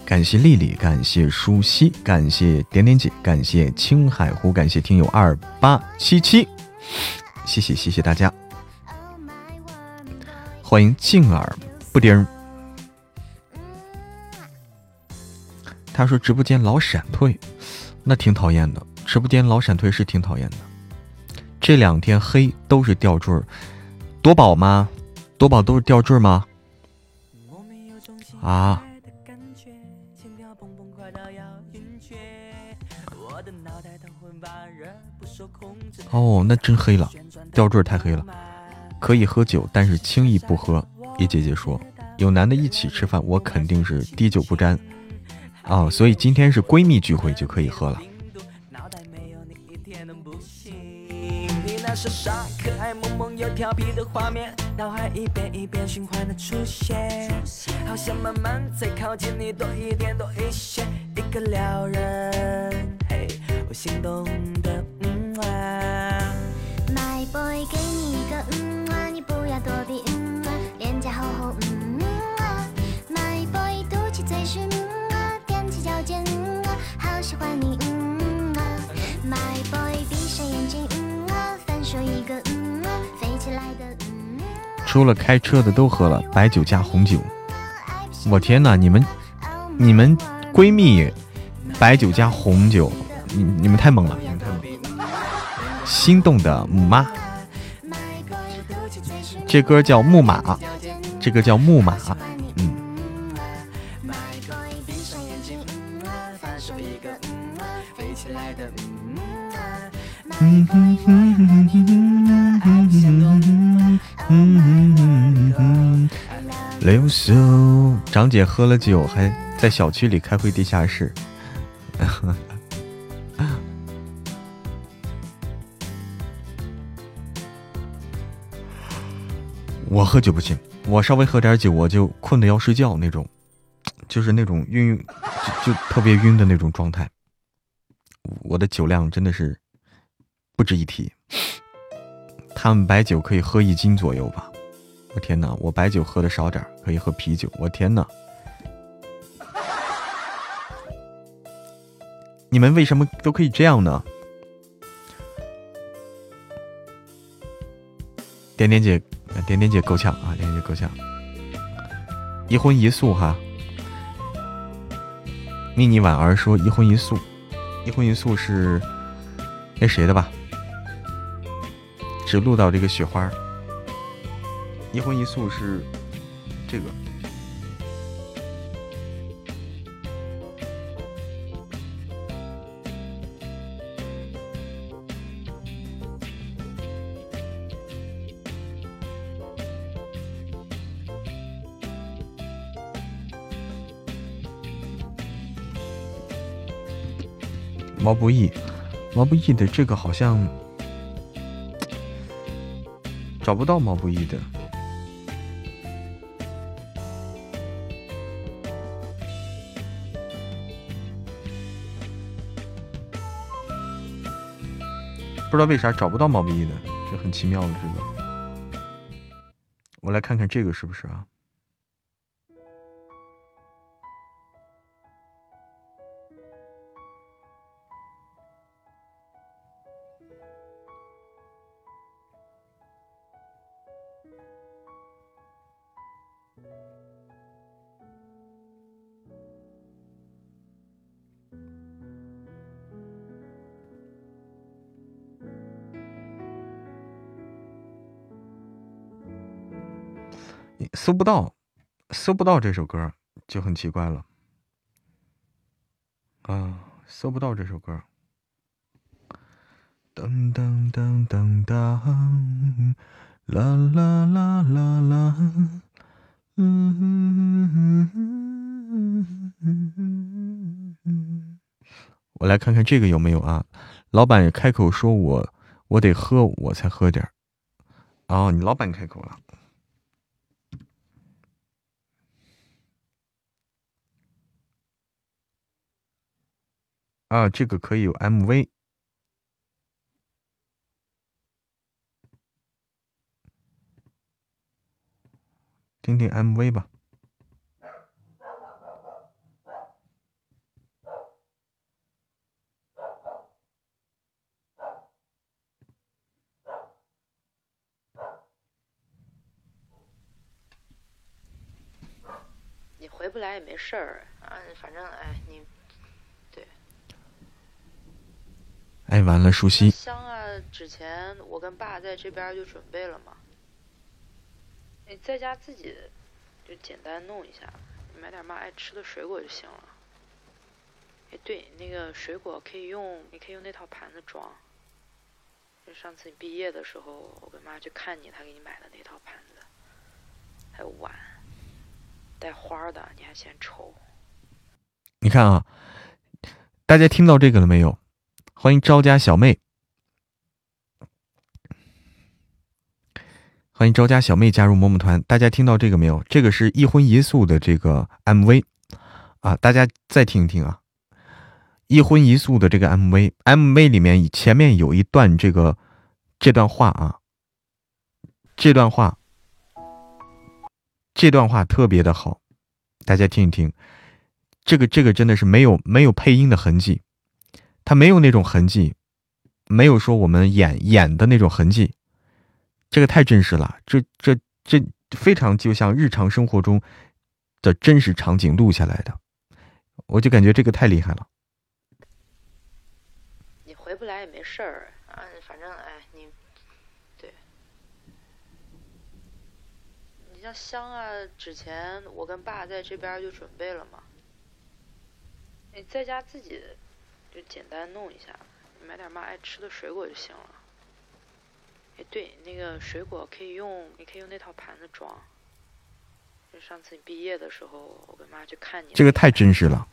感谢丽丽，感谢舒西，感谢点点姐，感谢青海湖，感谢听友二八七七，谢谢谢谢大家，欢迎静儿布丁。他说直播间老闪退，那挺讨厌的。直播间老闪退是挺讨厌的。这两天黑都是吊坠夺宝吗？夺宝都是吊坠吗？啊！哦，那真黑了，吊坠太黑了。可以喝酒，但是轻易不喝。一姐姐说，有男的一起吃饭，我肯定是滴酒不沾。哦，所以今天是闺蜜聚会就可以喝了。傻傻可爱萌萌又调皮的画面，脑海一遍一遍循环的出现，好想慢慢再靠近你多一点多一些，一个撩人，嘿，我心动的嗯啊。My boy，给你一个嗯啊，你不要躲避嗯啊，脸颊厚厚嗯啊。My boy，嘟起嘴是嗯。喜欢你，嗯啊，My boy，闭上眼睛，嗯啊，分手一个，嗯啊，飞起来的，嗯。除了开车的都喝了白酒加红酒，我天哪，你们，你们闺蜜，白酒加红酒，你你们太猛了，你们太猛了。心动的母妈，这歌叫木马，这个叫木马。哼哼哼哼哼哼哼刘秀，张姐喝了酒，还在小区里开会地下室。我喝酒不行，我稍微喝点酒，我就困的要睡觉那种，就是那种晕，就就特别晕的那种状态。我的酒量真的是。不值一提，他们白酒可以喝一斤左右吧？我天哪，我白酒喝的少点可以喝啤酒。我天哪，你们为什么都可以这样呢？点点姐，点点姐够呛啊！点点姐够呛，一荤一素哈。迷你婉儿说一荤一素，一荤一素是那谁的吧？只录到这个雪花，一荤一素是这个毛不易，毛不易的这个好像。找不到毛不易的，不知道为啥找不到毛不易的，这很奇妙的这个。我来看看这个是不是啊？搜不到，搜不到这首歌就很奇怪了。啊，搜不到这首歌。噔噔噔噔噔，啦啦啦啦啦，嗯嗯嗯嗯嗯嗯嗯嗯。我来看看这个有没有啊？老板开口说我我得喝，我才喝点儿。哦，你老板开口了。啊，这个可以有 MV。听听 MV 吧。你回不来也没事儿啊，反正哎你。哎，完了，舒西。香啊，之前我跟爸在这边就准备了嘛。你在家自己就简单弄一下，买点妈爱吃的水果就行了。哎，对，那个水果可以用，你可以用那套盘子装。就上次你毕业的时候，我跟妈去看你，她给你买的那套盘子，还有碗，带花的，你还嫌丑。你看啊，大家听到这个了没有？欢迎招家小妹，欢迎招家小妹加入某某团。大家听到这个没有？这个是一荤一素的这个 MV 啊，大家再听一听啊。一荤一素的这个 MV，MV 里面前面有一段这个这段话啊，这段话，这段话特别的好，大家听一听。这个这个真的是没有没有配音的痕迹。他没有那种痕迹，没有说我们演演的那种痕迹，这个太真实了，这这这非常就像日常生活中的真实场景录下来的，我就感觉这个太厉害了。你回不来也没事儿啊，反正哎你，对，你像香啊，之前我跟爸在这边就准备了嘛，你在家自己。就简单弄一下，买点妈爱吃的水果就行了。哎，对，那个水果可以用，你可以用那套盘子装。就上次你毕业的时候，我跟妈去看你。这个太真实了，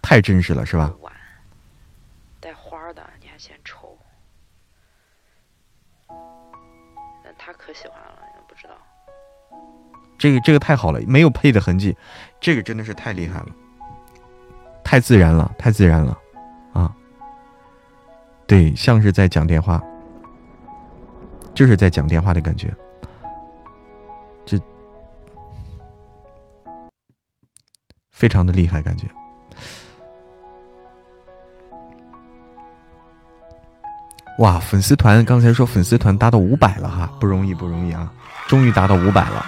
太真实了，是吧？碗，带花的，你还嫌丑？但他可喜欢了，你都不知道。这个这个太好了，没有配的痕迹，这个真的是太厉害了，太自然了，太自然了。对，像是在讲电话，就是在讲电话的感觉，这非常的厉害，感觉。哇，粉丝团刚才说粉丝团达到五百了哈，不容易，不容易啊，终于达到五百了。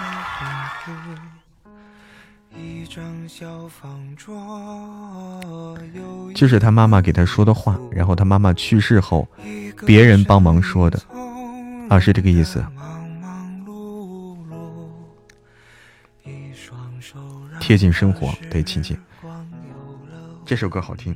一张小方桌就是他妈妈给他说的话，然后他妈妈去世后，别人帮忙说的，啊，是这个意思。贴近生活，对，亲近。这首歌好听。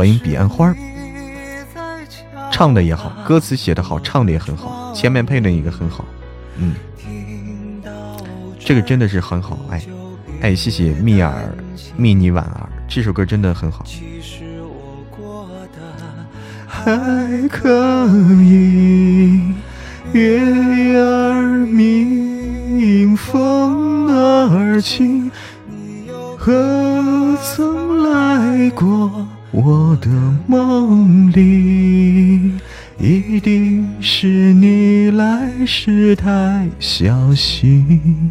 欢迎彼岸花，唱的也好，歌词写的好，唱的也很好，前面配的一个很好，嗯，这个真的是很好，哎哎，谢谢蜜儿蜜妮婉儿，这首歌真的很好。还可以，月儿明，风儿轻，你又何曾来过？我的梦里，一定是你来时太小心，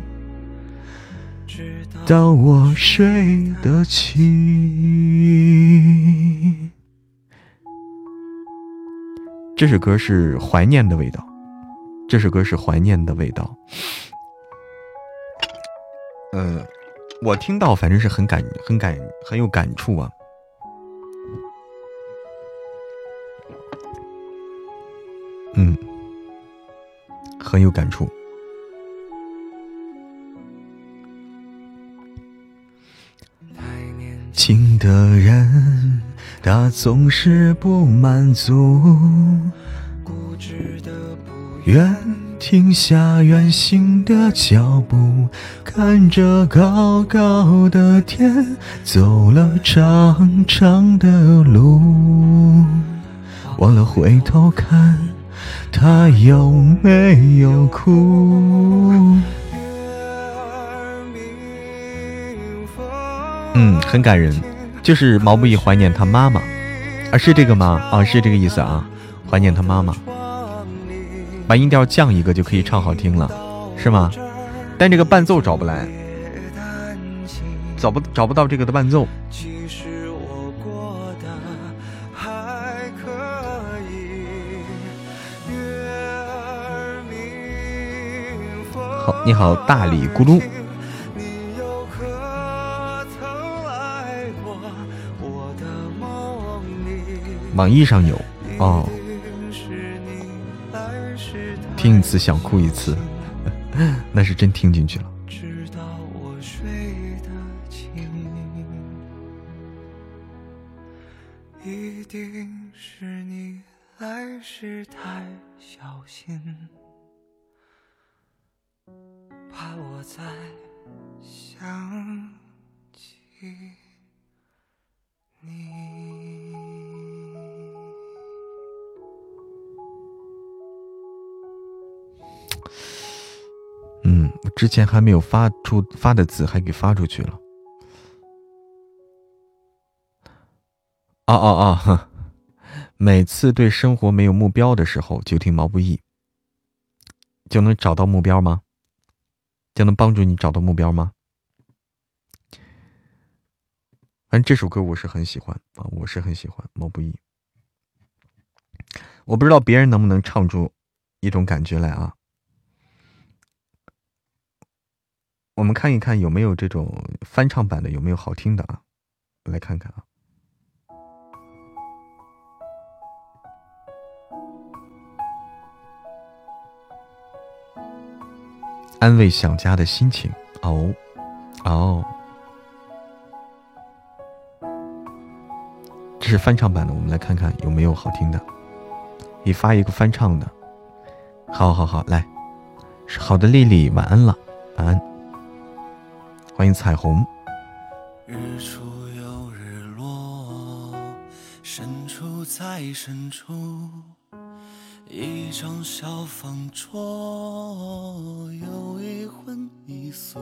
到我睡得起。这首歌是怀念的味道，这首歌是怀念的味道。呃，我听到反正是很感、很感、很有感触啊。嗯，很有感触。太年轻的人，他总是不满足。固执的不愿停下远行的脚步，看着高高的天，走了长长的路，忘了回头看他有没有哭。嗯，很感人，就是毛不易怀念他妈妈，啊，是这个吗？啊，是这个意思啊，怀念他妈妈。把音调降一个就可以唱好听了，是吗？但这个伴奏找不来，找不找不到这个的伴奏。好，你好，大理咕噜。网易上有哦。听一次想哭一次，<laughs> 那是真听进去了。一定是你来时太小心，怕我再想起你。嗯，之前还没有发出发的字，还给发出去了。啊啊啊，每次对生活没有目标的时候，就听毛不易，就能找到目标吗？就能帮助你找到目标吗？反正这首歌我是很喜欢啊，我是很喜欢毛不易。我不知道别人能不能唱出一种感觉来啊。我们看一看有没有这种翻唱版的，有没有好听的啊？来看看啊。安慰想家的心情。哦。哦，这是翻唱版的，我们来看看有没有好听的。你发一个翻唱的，好好好，来，好的，丽丽，晚安了，晚安。欢迎彩虹。日出又日落，深处在深处，一张小方桌，有一荤一素，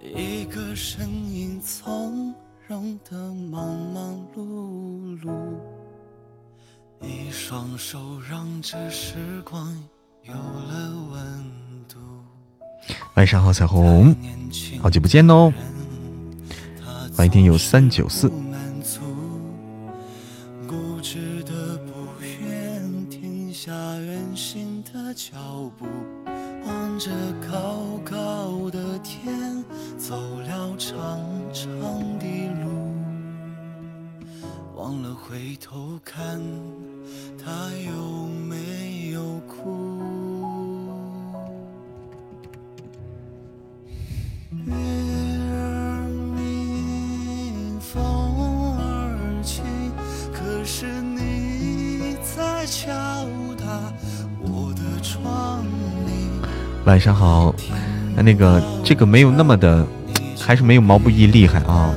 一个身影从容的忙忙碌碌，一双手让这时光有了温度。晚上好，彩虹，好久不见哦！欢迎听友三九四。月儿明，风儿轻，可是你在敲打我的窗棂。晚上好，那个这个没有那么的，还是没有毛不易厉害啊。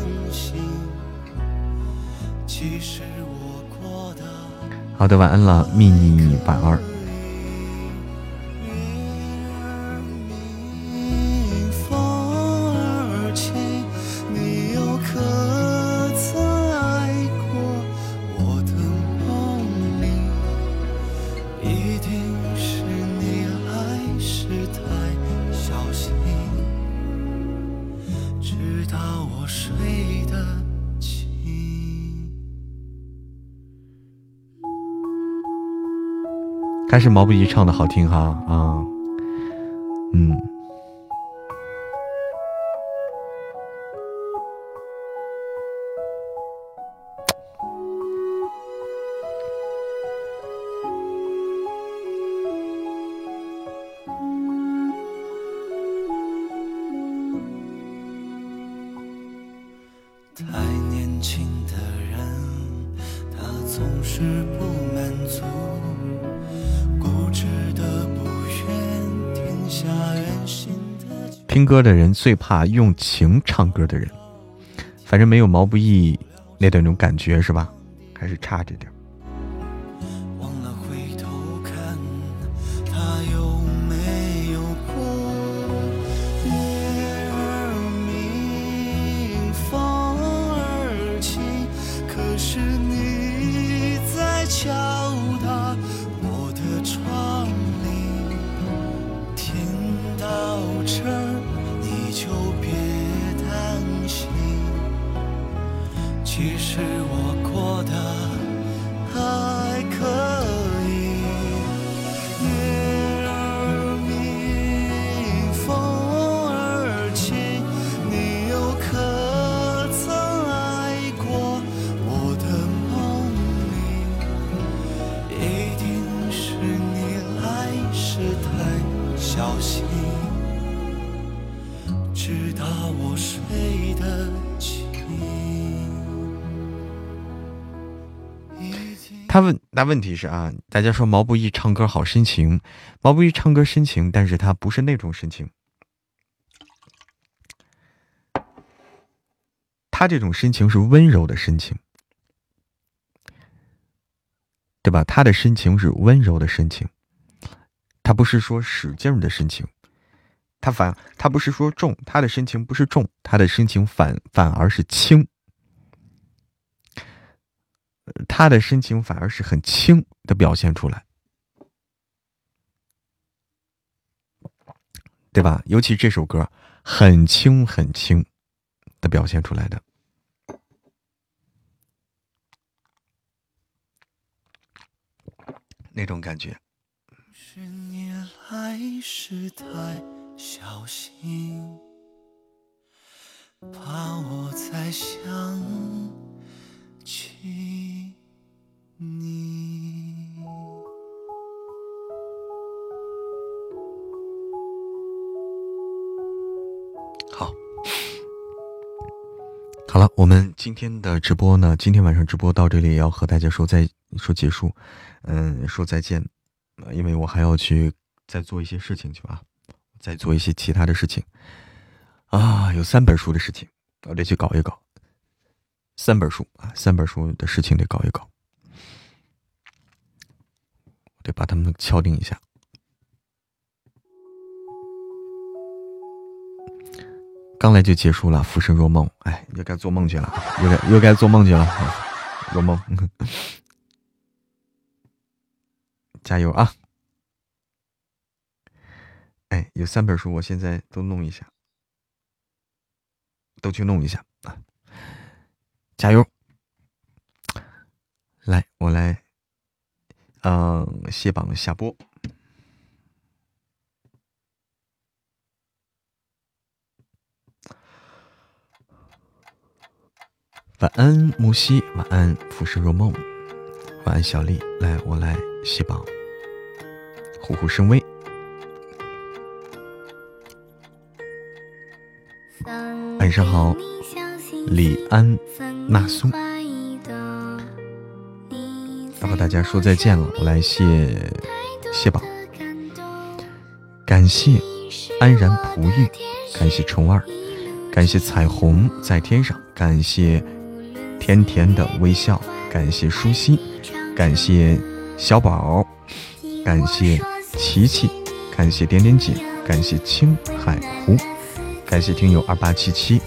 好的，晚安了，秘密晚二。还是毛不易唱的好听哈啊，嗯。的人最怕用情唱歌的人，反正没有毛不易那段种感觉是吧？还是差着点。问，题是啊，大家说毛不易唱歌好深情，毛不易唱歌深情，但是他不是那种深情，他这种深情是温柔的深情，对吧？他的深情是温柔的深情，他不是说使劲的深情，他反他不是说重，他的深情不是重，他的深情反反而是轻。他的深情反而是很轻的表现出来，对吧？尤其这首歌很轻很轻的表现出来的那种感觉。是你来时太小心，怕我再想起。我们今天的直播呢，今天晚上直播到这里也要和大家说再说结束，嗯，说再见，因为我还要去再做一些事情去吧，再做一些其他的事情啊，有三本书的事情，我得去搞一搞，三本书啊，三本书的事情得搞一搞。得把他们敲定一下。刚来就结束了，浮生若梦，哎，又该做梦去了，又该又该做梦去了，若梦，<laughs> 加油啊！哎，有三本书，我现在都弄一下，都去弄一下啊！加油！来，我来。嗯，卸榜下播。晚安，木西。晚安，浮生若梦。晚安，小丽。来，我来谢宝。虎虎生威。晚上好，李安娜苏。要和大家说再见了，我来谢谢宝。感谢安然璞玉，感谢虫儿，感谢彩虹在天上，感谢甜甜的微笑，感谢舒心，感谢小宝，感谢琪琪，感谢点点姐，感谢青海湖，感谢听友二八七七，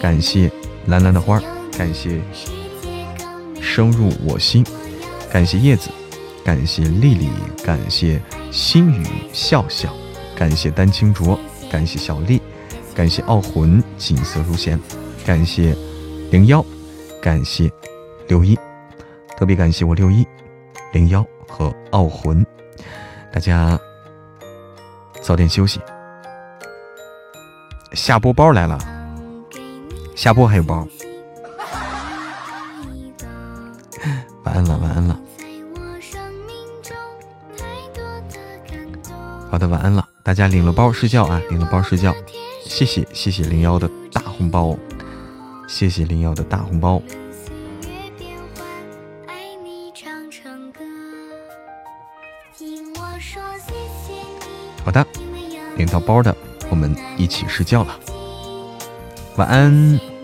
感谢蓝蓝的花，感谢升入我心。感谢叶子，感谢丽丽，感谢心语笑笑，感谢丹青卓，感谢小丽，感谢傲魂锦瑟如弦，感谢零幺，感谢六一，特别感谢我六一、零幺和傲魂，大家早点休息。下播包来了，下播还有包，<laughs> 晚安了，晚安了。好的，晚安了，大家领了包睡觉啊，领了包睡觉，谢谢谢谢零幺的大红包，谢谢林瑶的大红包。好的，领到包的我们一起睡觉了。晚安。